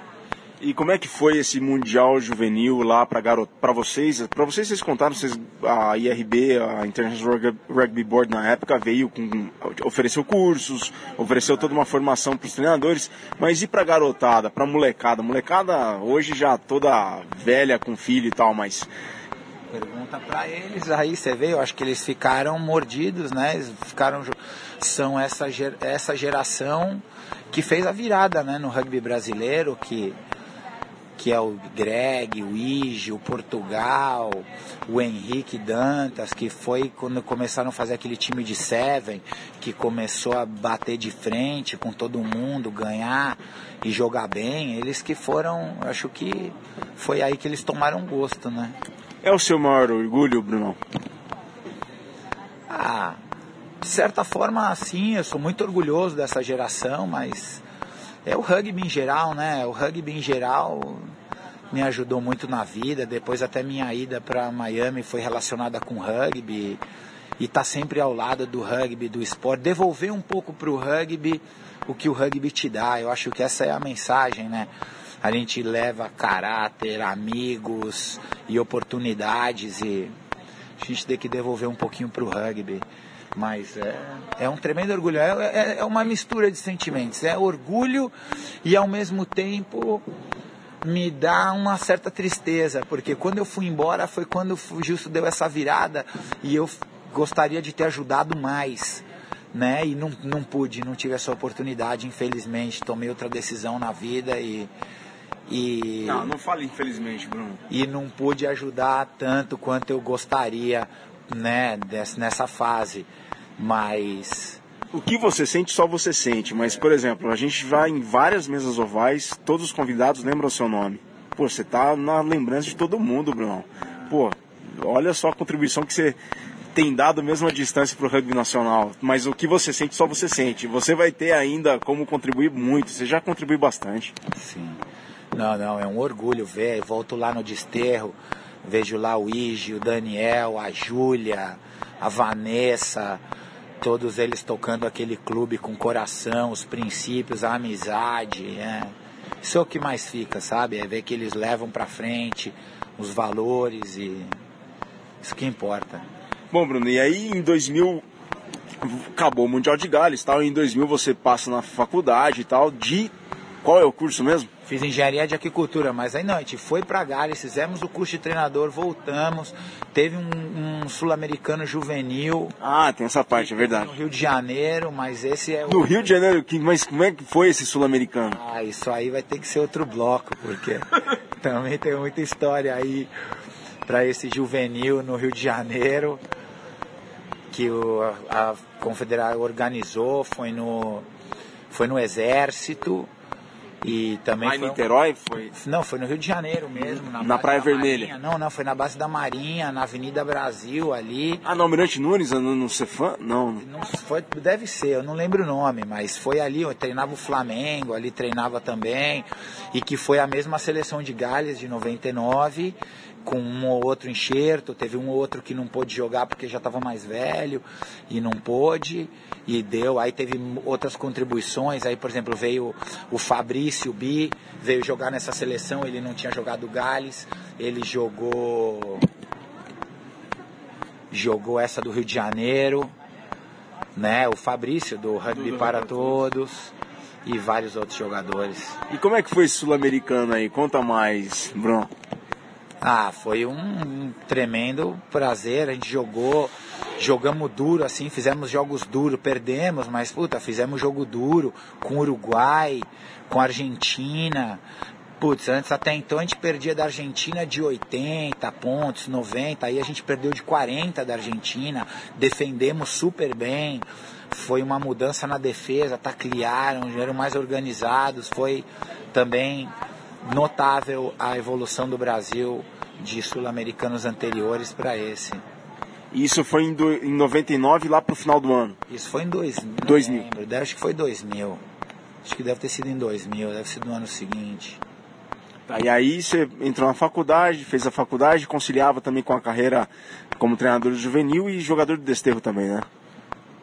E como é que foi esse mundial juvenil lá para vocês? Para vocês vocês contaram, vocês, a IRB, a International Rugby Board na época veio com ofereceu cursos, ofereceu toda uma formação para os treinadores, mas e para garotada, para molecada? Molecada hoje já toda velha com filho e tal, mas pergunta para eles aí, você vê, eu acho que eles ficaram mordidos, né? Eles ficaram são essa essa geração que fez a virada, né, no rugby brasileiro, que que é o Greg, o Ige, o Portugal, o Henrique Dantas, que foi quando começaram a fazer aquele time de Seven, que começou a bater de frente com todo mundo, ganhar e jogar bem, eles que foram, acho que foi aí que eles tomaram gosto, né? É o seu maior orgulho, Bruno? Ah, de certa forma, sim, eu sou muito orgulhoso dessa geração, mas é o rugby em geral, né? O rugby em geral me ajudou muito na vida. Depois até minha ida para Miami foi relacionada com rugby e tá sempre ao lado do rugby, do esporte, devolver um pouco para o rugby o que o rugby te dá. Eu acho que essa é a mensagem, né? A gente leva caráter, amigos e oportunidades e a gente tem que devolver um pouquinho para o rugby. Mas é, é um tremendo orgulho. É, é, é uma mistura de sentimentos. É orgulho e ao mesmo tempo me dá uma certa tristeza, porque quando eu fui embora foi quando o Justo deu essa virada e eu gostaria de ter ajudado mais, né? E não, não pude, não tive essa oportunidade, infelizmente. Tomei outra decisão na vida e. E, não, não fale infelizmente, Bruno. E não pude ajudar tanto quanto eu gostaria, né, nessa fase. Mas o que você sente, só você sente. Mas, por exemplo, a gente vai em várias mesas ovais, todos os convidados lembram o seu nome. Pô, você tá na lembrança de todo mundo, Bruno. Pô, olha só a contribuição que você tem dado mesmo à distância para o rugby nacional. Mas o que você sente, só você sente. Você vai ter ainda como contribuir muito. Você já contribui bastante. Sim. Não, não, é um orgulho ver. Volto lá no desterro, vejo lá o Igi, o Daniel, a Júlia, a Vanessa, todos eles tocando aquele clube com coração, os princípios, a amizade, é. Isso é o que mais fica, sabe? É ver que eles levam para frente os valores e isso que importa. Bom, Bruno, e aí em 2000 acabou o Mundial de Gales, tal, em 2000 você passa na faculdade e tal, de qual é o curso mesmo? Fiz engenharia de agricultura, mas aí não, a gente foi para Gales, fizemos o curso de treinador, voltamos, teve um, um sul-americano juvenil. Ah, tem essa parte, é verdade. No Rio de Janeiro, mas esse é o... No Rio de Janeiro, mas como é que foi esse sul-americano? Ah, isso aí vai ter que ser outro bloco, porque também tem muita história aí para esse juvenil no Rio de Janeiro, que o, a, a Confederação organizou, foi no, foi no Exército, e também Lá em Niterói? Foi... Não, foi no Rio de Janeiro mesmo. Na, na Praia Vermelha? Marinha. Não, não, foi na base da Marinha, na Avenida Brasil ali. Ah, no Almirante Nunes, no, no Cefã? Não. não foi, deve ser, eu não lembro o nome, mas foi ali, eu treinava o Flamengo, ali treinava também. E que foi a mesma seleção de Gales de 99 com um ou outro enxerto, teve um ou outro que não pôde jogar porque já estava mais velho e não pôde e deu. Aí teve outras contribuições, aí por exemplo veio o Fabrício Bi, veio jogar nessa seleção, ele não tinha jogado Gales, ele jogou jogou essa do Rio de Janeiro, né? O Fabrício do Rugby para Todos e vários outros jogadores. E como é que foi esse sul-americano aí? Conta mais, Bruno. Ah, foi um tremendo prazer. A gente jogou, jogamos duro assim, fizemos jogos duros, perdemos, mas puta, fizemos jogo duro com Uruguai, com Argentina. Putz, antes até então a gente perdia da Argentina de 80 pontos, 90, aí a gente perdeu de 40 da Argentina, defendemos super bem. Foi uma mudança na defesa, taclearam, eram mais organizados, foi também notável a evolução do Brasil de sul-americanos anteriores para esse. Isso foi em, em 99, lá para o final do ano? Isso foi em dois, 2000. Lembro, acho que foi 2000. Acho que deve ter sido em 2000, deve ser no ano seguinte. Tá, e aí você entrou na faculdade, fez a faculdade, conciliava também com a carreira como treinador juvenil e jogador de desterro também, né?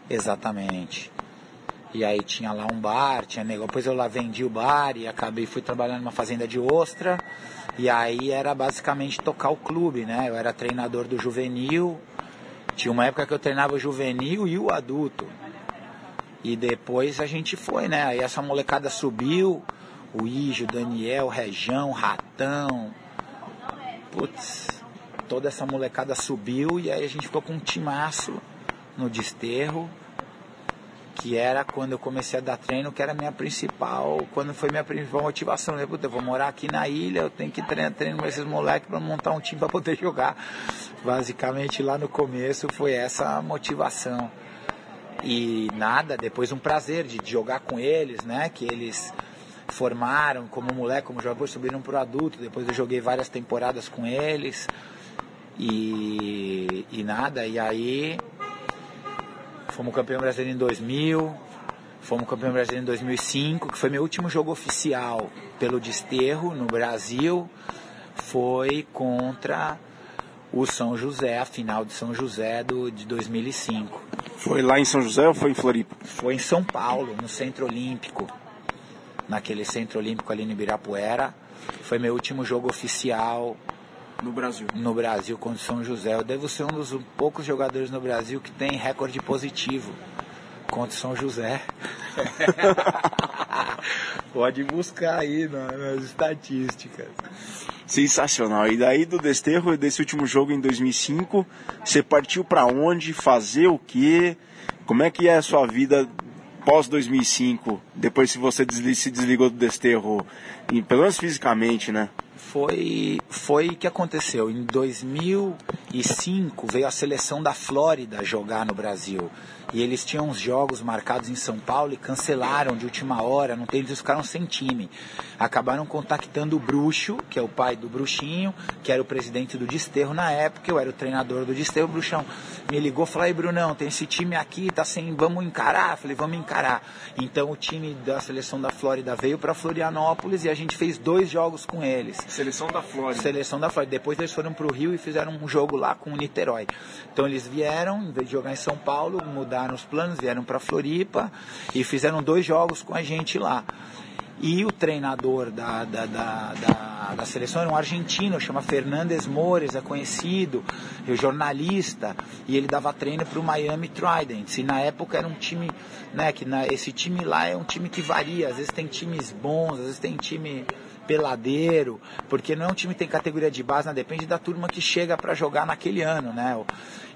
Exatamente. E aí tinha lá um bar, tinha negócio. Depois eu lá vendi o bar e acabei fui trabalhando numa fazenda de ostra. E aí era basicamente tocar o clube, né? Eu era treinador do juvenil. Tinha uma época que eu treinava o juvenil e o adulto. E depois a gente foi, né? Aí essa molecada subiu, o Ijo, Daniel, Rejão, Ratão. Putz, toda essa molecada subiu e aí a gente ficou com um timaço no desterro que era quando eu comecei a dar treino, que era minha principal, quando foi minha principal motivação. Eu, Puta, eu vou morar aqui na ilha, eu tenho que treinar treino com esses moleques para montar um time para poder jogar. Basicamente lá no começo foi essa motivação. E nada, depois um prazer de jogar com eles, né? Que eles formaram como moleque, como jogador, subiram para o adulto. Depois eu joguei várias temporadas com eles. E, e nada, e aí Fomos campeão brasileiro em 2000, fomos campeão brasileiro em 2005, que foi meu último jogo oficial pelo Desterro no Brasil. Foi contra o São José, a final de São José do, de 2005. Foi lá em São José ou foi em Floripa? Foi em São Paulo, no Centro Olímpico. Naquele Centro Olímpico ali no Ibirapuera. Foi meu último jogo oficial no Brasil. No Brasil contra São José. Eu devo ser um dos poucos jogadores no Brasil que tem recorde positivo contra São José. Pode buscar aí nas estatísticas. Sensacional. E daí do Desterro, desse último jogo em 2005, você partiu para onde? Fazer o quê? Como é que é a sua vida pós 2005? Depois se você se desligou do Desterro, pelo menos fisicamente, né? foi foi que aconteceu em 2005 veio a seleção da Flórida jogar no Brasil e eles tinham uns jogos marcados em São Paulo e cancelaram de última hora, não tem, eles ficaram sem time. Acabaram contactando o Bruxo, que é o pai do Bruxinho, que era o presidente do Desterro na época, eu era o treinador do Desterro, o Bruxão me ligou e falou, aí Brunão, tem esse time aqui, tá sem, vamos encarar? Eu falei, vamos encarar. Então o time da seleção da Flórida veio para Florianópolis e a gente fez dois jogos com eles. Seleção da Flórida. Seleção da Flórida. Depois eles foram pro Rio e fizeram um jogo lá com o Niterói. Então eles vieram, em vez de jogar em São Paulo, mudaram mudaram os planos, vieram para Floripa e fizeram dois jogos com a gente lá. E o treinador da, da, da, da, da seleção era um argentino, chama Fernandes Mores, é conhecido, é jornalista, e ele dava treino para o Miami Tridents. E na época era um time, né, que na, esse time lá é um time que varia, às vezes tem times bons, às vezes tem time peladeiro, porque não é um time que tem categoria de base, né? depende da turma que chega para jogar naquele ano, né?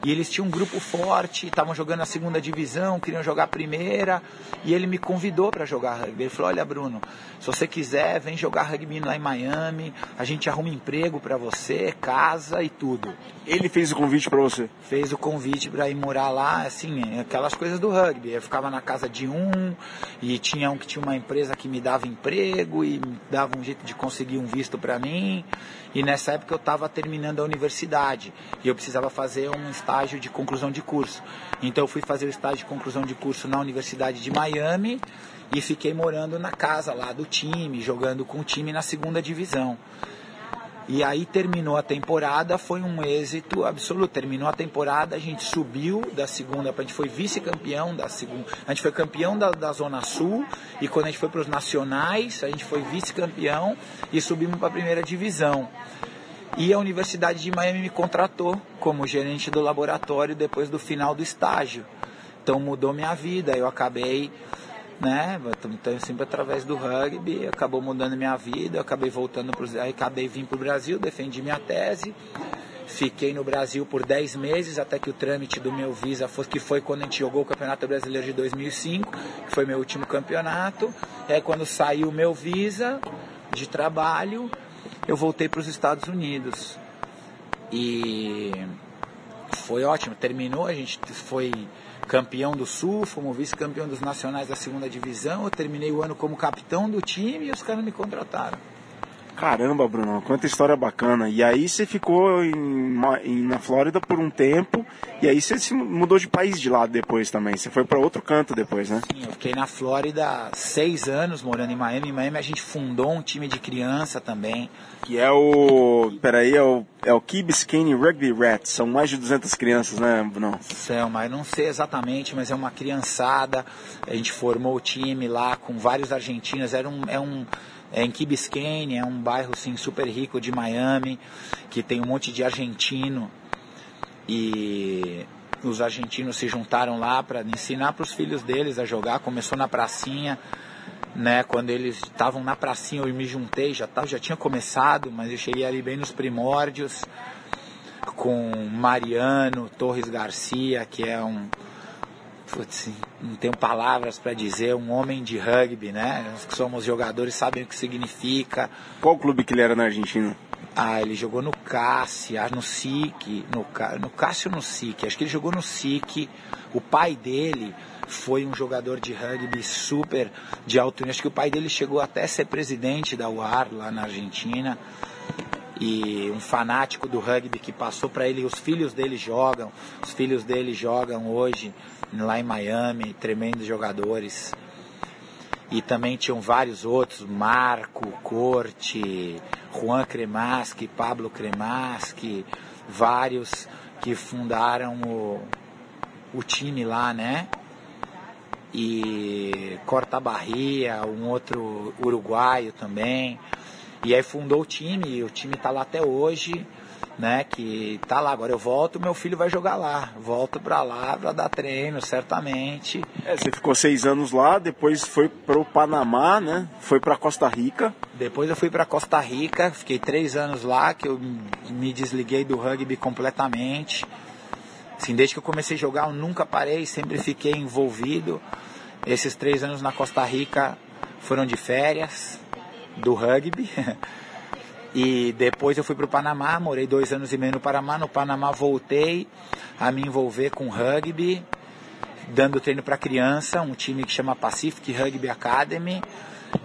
E eles tinham um grupo forte, estavam jogando a segunda divisão, queriam jogar a primeira, e ele me convidou para jogar rugby. Ele falou: Olha, Bruno, se você quiser, vem jogar rugby lá em Miami, a gente arruma emprego para você, casa e tudo. Ele fez o convite para você? Fez o convite para ir morar lá, assim, aquelas coisas do rugby. Eu ficava na casa de um, e tinha um que tinha uma empresa que me dava emprego e dava um jeito de conseguir um visto para mim. E nessa época eu estava terminando a universidade e eu precisava fazer um estágio de conclusão de curso. Então eu fui fazer o estágio de conclusão de curso na Universidade de Miami e fiquei morando na casa lá do time, jogando com o time na segunda divisão. E aí terminou a temporada, foi um êxito absoluto. Terminou a temporada, a gente subiu da segunda, a gente foi vice-campeão da segunda. A gente foi campeão da, da Zona Sul e quando a gente foi para os nacionais, a gente foi vice-campeão e subimos para a primeira divisão. E a Universidade de Miami me contratou como gerente do laboratório depois do final do estágio. Então mudou minha vida. Eu acabei né? Então, sempre através do rugby, acabou mudando minha vida, acabei voltando para aí acabei vindo para o Brasil, defendi minha tese. Fiquei no Brasil por 10 meses até que o trâmite do meu visa fosse que foi quando a gente jogou o Campeonato Brasileiro de 2005, que foi meu último campeonato. Aí quando saiu o meu visa de trabalho, eu voltei para os Estados Unidos. E foi ótimo, terminou, a gente foi campeão do Sul, fomos vice-campeão dos nacionais da segunda divisão. Eu terminei o ano como capitão do time e os caras me contrataram. Caramba, Bruno, quanta história bacana. E aí você ficou em, em, na Flórida por um tempo, e aí você se mudou de país de lado depois também. Você foi para outro canto depois, né? Sim, eu fiquei na Flórida seis anos morando em Miami. Em Miami a gente fundou um time de criança também. Que é o. Peraí, é o, é o Key Biscayne Rugby Rats. São mais de 200 crianças, né, Bruno? São, mas não sei exatamente, mas é uma criançada. A gente formou o time lá com vários argentinos. Era um. É um é em Key Biscayne, é um bairro assim, super rico de Miami, que tem um monte de argentino. E os argentinos se juntaram lá para ensinar para os filhos deles a jogar. Começou na pracinha, né? Quando eles estavam na pracinha, eu me juntei, já, tava, já tinha começado, mas eu cheguei ali bem nos primórdios com Mariano Torres Garcia, que é um putz, não tenho palavras para dizer, um homem de rugby, né? Nós que somos jogadores sabem o que significa. Qual clube que ele era na Argentina? Ah, ele jogou no Cassi, no SIC, no, no Cássio no SIC, acho que ele jogou no SIC. O pai dele foi um jogador de rugby super de alto nível. Acho que o pai dele chegou até a ser presidente da UAR lá na Argentina. E um fanático do rugby que passou para ele, os filhos dele jogam, os filhos dele jogam hoje lá em Miami, tremendos jogadores. E também tinham vários outros, Marco, Corte, Juan Cremaschi, Pablo Cremaschi, vários que fundaram o, o time lá, né? E Corta Barria, um outro uruguaio também. E aí fundou o time, e o time está lá até hoje né? Que tá lá, agora eu volto, meu filho vai jogar lá. Volto para lá para dar treino, certamente. É, você ficou seis anos lá, depois foi pro Panamá, né? Foi para Costa Rica. Depois eu fui para Costa Rica, fiquei três anos lá, que eu me desliguei do rugby completamente. Assim, desde que eu comecei a jogar, eu nunca parei, sempre fiquei envolvido. Esses três anos na Costa Rica foram de férias do rugby. E depois eu fui para o Panamá, morei dois anos e meio no Panamá. No Panamá voltei a me envolver com rugby, dando treino para criança, um time que chama Pacific Rugby Academy.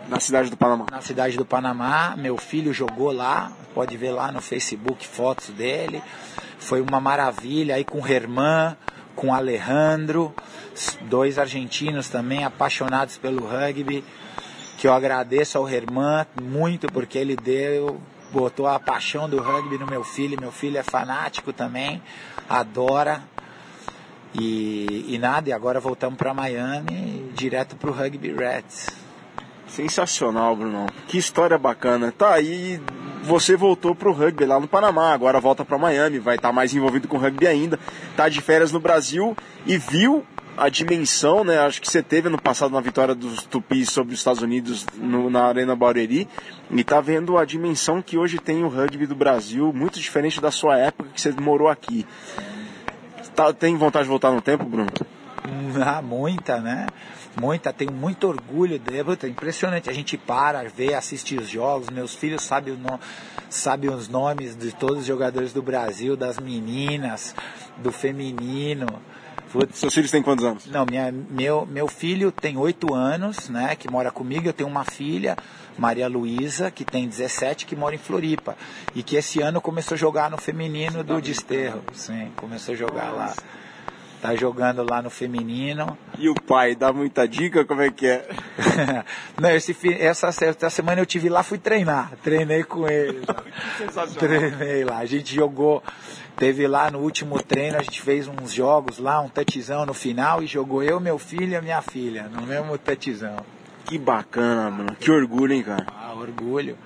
Na cidade do Panamá. Na cidade do Panamá. Meu filho jogou lá, pode ver lá no Facebook fotos dele. Foi uma maravilha aí com o Herman, com o Alejandro, dois argentinos também apaixonados pelo rugby. Que eu agradeço ao Herman muito porque ele deu botou a paixão do rugby no meu filho. Meu filho é fanático também, adora. E, e nada, e agora voltamos para Miami, direto para o Rugby Reds. Sensacional, Bruno. Que história bacana. Tá aí, você voltou pro rugby lá no Panamá, agora volta para Miami, vai estar tá mais envolvido com rugby ainda. Tá de férias no Brasil e viu a dimensão, né? Acho que você teve no passado na vitória dos Tupis sobre os Estados Unidos no, na Arena Barueri e tá vendo a dimensão que hoje tem o rugby do Brasil, muito diferente da sua época que você morou aqui. Tá, tem vontade de voltar no tempo, Bruno? Ah, muita, né? Muita, tenho muito orgulho dele. É impressionante. A gente para, vê, assiste os jogos. Meus filhos sabem, o no... sabem os nomes de todos os jogadores do Brasil, das meninas, do feminino. Putz. Seus filhos têm quantos anos? Não, minha, meu, meu filho tem oito anos, né, que mora comigo. Eu tenho uma filha, Maria Luísa, que tem 17, que mora em Floripa. E que esse ano começou a jogar no feminino do Desterro. Sim, começou a jogar lá. Tá jogando lá no feminino. E o pai dá muita dica? Como é que é? Não, esse, essa, essa semana eu tive lá, fui treinar. Treinei com ele. Treinei lá. A gente jogou Teve lá no último treino, a gente fez uns jogos lá, um touchzão no final e jogou eu, meu filho e a minha filha, no mesmo touchzão. Que bacana, mano. Que orgulho, hein, cara? Ah, orgulho.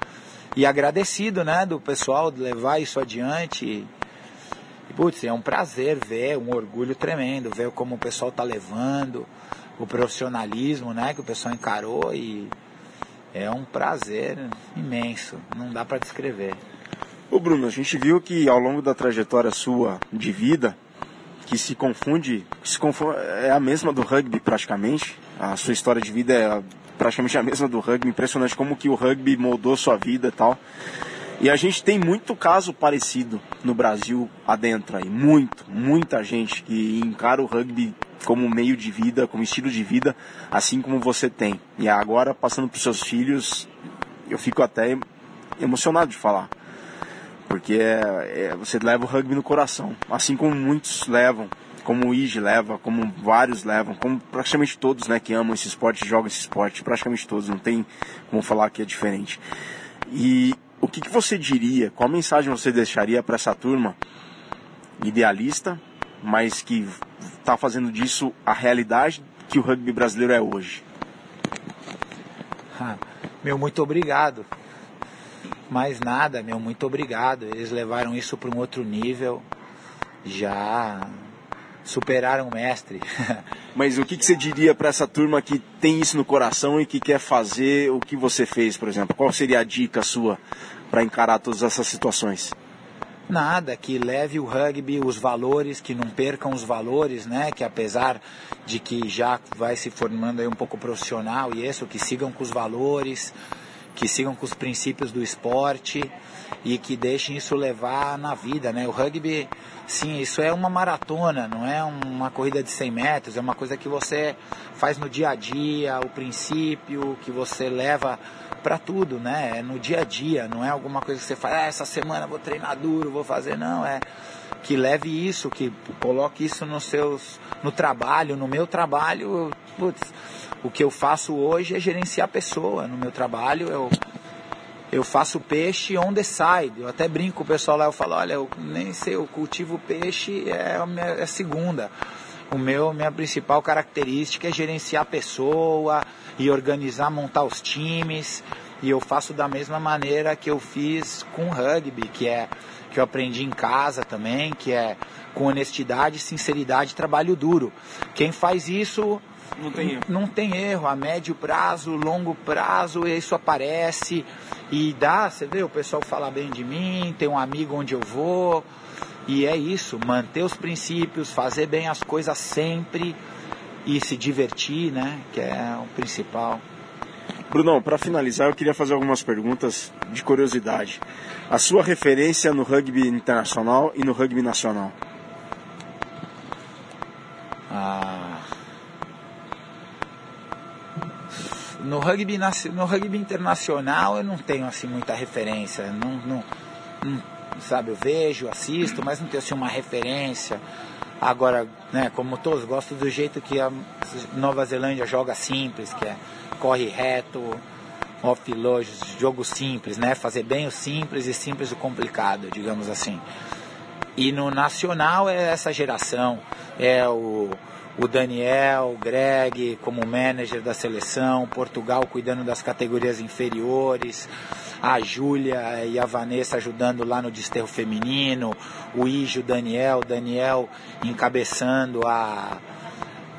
E agradecido, né, do pessoal de levar isso adiante. E, putz, é um prazer ver, um orgulho tremendo, ver como o pessoal tá levando, o profissionalismo, né, que o pessoal encarou e é um prazer imenso, não dá para descrever. Ô Bruno, a gente viu que ao longo da trajetória sua de vida, que se confunde, se confunde, é a mesma do rugby praticamente, a sua história de vida é praticamente a mesma do rugby, impressionante como que o rugby moldou sua vida e tal. E a gente tem muito caso parecido no Brasil adentro aí, muito, muita gente que encara o rugby como meio de vida, como estilo de vida, assim como você tem. E agora passando para os seus filhos, eu fico até emocionado de falar. Porque é, é, você leva o rugby no coração, assim como muitos levam, como o Ige leva, como vários levam, como praticamente todos né, que amam esse esporte, jogam esse esporte, praticamente todos, não tem como falar que é diferente. E o que, que você diria, qual mensagem você deixaria para essa turma idealista, mas que está fazendo disso a realidade que o rugby brasileiro é hoje? Meu, muito obrigado. Mais nada, meu, muito obrigado. Eles levaram isso para um outro nível. Já superaram o mestre. Mas o que, que você diria para essa turma que tem isso no coração e que quer fazer o que você fez, por exemplo? Qual seria a dica sua para encarar todas essas situações? Nada, que leve o rugby, os valores, que não percam os valores, né? Que apesar de que já vai se formando aí um pouco profissional e isso, que sigam com os valores, que sigam com os princípios do esporte e que deixem isso levar na vida, né? O rugby, sim, isso é uma maratona, não é uma corrida de 100 metros, é uma coisa que você faz no dia a dia, o princípio que você leva para tudo, né? É no dia a dia, não é alguma coisa que você faz, ah, essa semana vou treinar duro, vou fazer, não, é que leve isso, que coloque isso nos seus no trabalho, no meu trabalho, putz, o que eu faço hoje é gerenciar a pessoa, no meu trabalho eu eu faço peixe on the side. Eu até brinco com o pessoal lá, eu falo, olha, eu nem sei, eu cultivo peixe é a minha é a segunda. O meu, minha principal característica é gerenciar a pessoa e organizar, montar os times. E eu faço da mesma maneira que eu fiz com rugby, que é que eu aprendi em casa também, que é com honestidade, sinceridade, trabalho duro. Quem faz isso não tem erro. Não tem erro. A médio prazo, longo prazo, isso aparece e dá, você vê, o pessoal fala bem de mim, tem um amigo onde eu vou. E é isso, manter os princípios, fazer bem as coisas sempre e se divertir, né? Que é o principal. Brunão, para finalizar, eu queria fazer algumas perguntas de curiosidade. A sua referência no rugby internacional e no rugby nacional? Ah, no rugby no rugby internacional eu não tenho assim muita referência não, não, não, sabe eu vejo assisto mas não tenho assim uma referência agora né como todos gosto do jeito que a Nova Zelândia joga simples que é corre reto offload jogo simples né fazer bem o simples e simples o complicado digamos assim. E no nacional é essa geração é o o Daniel, o Greg como manager da seleção, Portugal cuidando das categorias inferiores, a Júlia e a Vanessa ajudando lá no desterro feminino, o Ijo, Daniel, Daniel encabeçando a,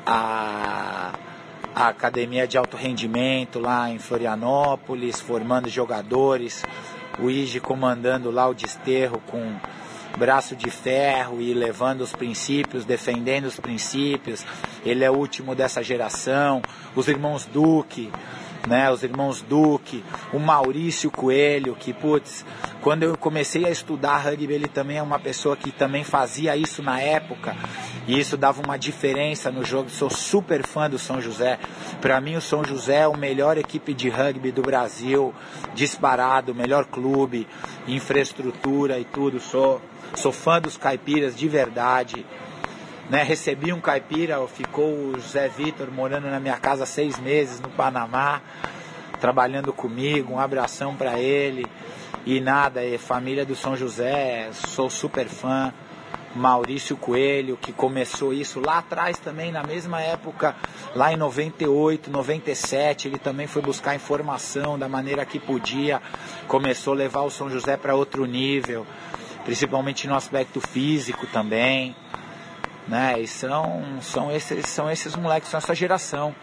a, a academia de alto rendimento lá em Florianópolis, formando jogadores, o Ige comandando lá o desterro com braço de ferro e levando os princípios, defendendo os princípios. Ele é o último dessa geração. Os irmãos Duque, né? Os irmãos Duque, o Maurício Coelho, que putz, quando eu comecei a estudar rugby, ele também é uma pessoa que também fazia isso na época. E isso dava uma diferença no jogo. Sou super fã do São José. Para mim, o São José é a melhor equipe de rugby do Brasil, disparado, melhor clube, infraestrutura e tudo. Sou Sou fã dos caipiras de verdade. Né? Recebi um caipira, ficou o Zé Vitor morando na minha casa seis meses no Panamá, trabalhando comigo. Um abração para ele. E nada, é família do São José, sou super fã. Maurício Coelho, que começou isso lá atrás também, na mesma época, lá em 98, 97, ele também foi buscar informação da maneira que podia, começou a levar o São José para outro nível principalmente no aspecto físico também, né? E são, são, esses, são esses moleques, são essa geração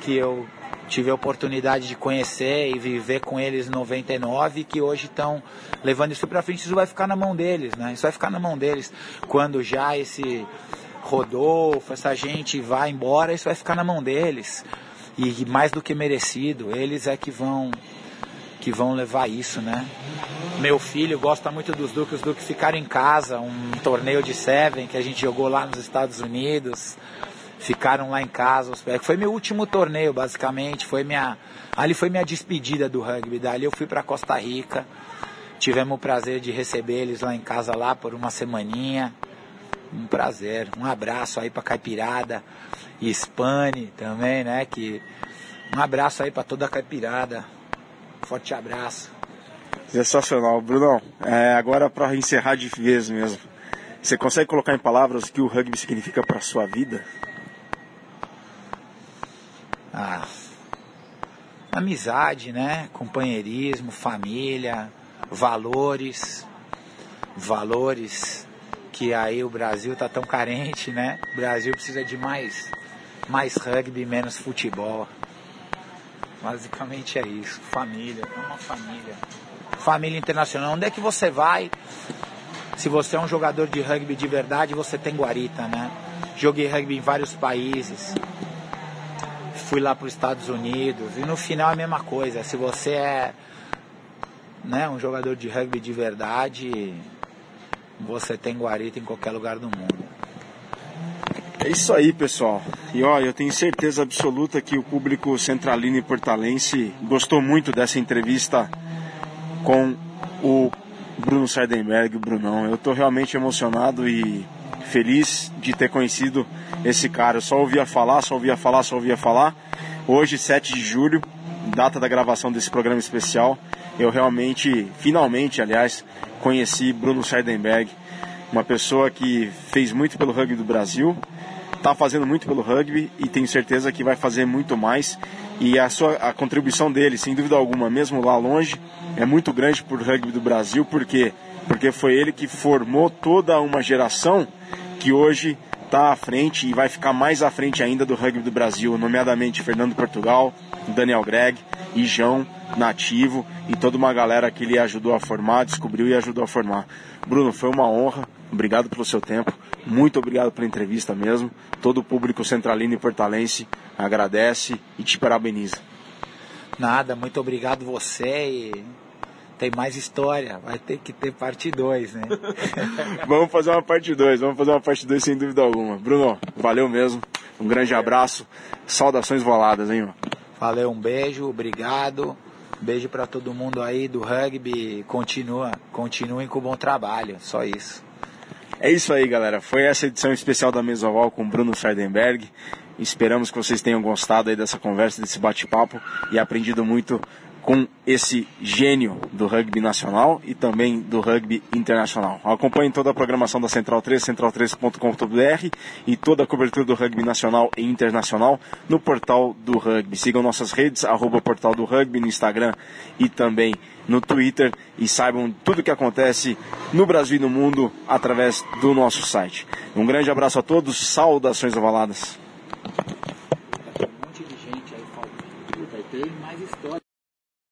que eu tive a oportunidade de conhecer e viver com eles em 99 que hoje estão levando isso para frente, isso vai ficar na mão deles, né? Isso vai ficar na mão deles quando já esse Rodolfo, essa gente vai embora, isso vai ficar na mão deles. E mais do que merecido, eles é que vão que vão levar isso, né? Meu filho gosta muito dos Duques, os Duques ficaram em casa, um torneio de Seven que a gente jogou lá nos Estados Unidos. ficaram lá em casa. Foi meu último torneio, basicamente. Foi minha, ali foi minha despedida do rugby. Dali eu fui para Costa Rica. Tivemos o prazer de receber eles lá em casa lá por uma semaninha. Um prazer. Um abraço aí para Caipirada e Spani também, né? Que um abraço aí para toda a Caipirada. Forte abraço. Sensacional, Brunão. É, agora para encerrar de vez mesmo. Você consegue colocar em palavras o que o rugby significa para sua vida? Ah, amizade, né? Companheirismo, família, valores, valores que aí o Brasil tá tão carente, né? O Brasil precisa de mais, mais rugby, menos futebol. Basicamente é isso. Família, é uma família. Família internacional. Onde é que você vai? Se você é um jogador de rugby de verdade, você tem guarita, né? Joguei rugby em vários países fui lá para os Estados Unidos e no final é a mesma coisa. Se você é né, um jogador de rugby de verdade, você tem guarita em qualquer lugar do mundo. É isso aí, pessoal. E ó, eu tenho certeza absoluta que o público centralino e portalense gostou muito dessa entrevista com o Bruno Sardenberg, o Brunão. Eu estou realmente emocionado e feliz de ter conhecido esse cara. Eu só ouvia falar, só ouvia falar, só ouvia falar. Hoje, 7 de julho, data da gravação desse programa especial, eu realmente, finalmente, aliás, conheci Bruno Sardenberg, uma pessoa que fez muito pelo rugby do Brasil, está fazendo muito pelo rugby e tenho certeza que vai fazer muito mais. E a, sua, a contribuição dele, sem dúvida alguma, mesmo lá longe, é muito grande para o rugby do Brasil, porque porque foi ele que formou toda uma geração que hoje está à frente e vai ficar mais à frente ainda do rugby do Brasil, nomeadamente Fernando Portugal, Daniel Greg, Ijão, Nativo e toda uma galera que ele ajudou a formar, descobriu e ajudou a formar. Bruno, foi uma honra, obrigado pelo seu tempo, muito obrigado pela entrevista mesmo. Todo o público centralino e portalense agradece e te parabeniza. Nada, muito obrigado você e tem mais história, vai ter que ter parte 2, né? vamos fazer uma parte 2, vamos fazer uma parte 2 sem dúvida alguma. Bruno, valeu mesmo, um grande abraço, saudações voladas, hein? Valeu, um beijo, obrigado. Beijo para todo mundo aí do rugby. Continua, continuem com o bom trabalho. Só isso. É isso aí, galera. Foi essa edição especial da Mesoval com Bruno Sardenberg. Esperamos que vocês tenham gostado aí dessa conversa, desse bate-papo e aprendido muito com esse gênio do rugby nacional e também do rugby internacional. Acompanhe toda a programação da Central 3, central3.com.br e toda a cobertura do rugby nacional e internacional no portal do rugby. Sigam nossas redes, arroba portal do rugby no Instagram e também no no Twitter e saibam tudo o que acontece no Brasil e no mundo através do nosso site. Um grande abraço a todos, saudações avaladas. Um monte de gente aí falando, né? mais história.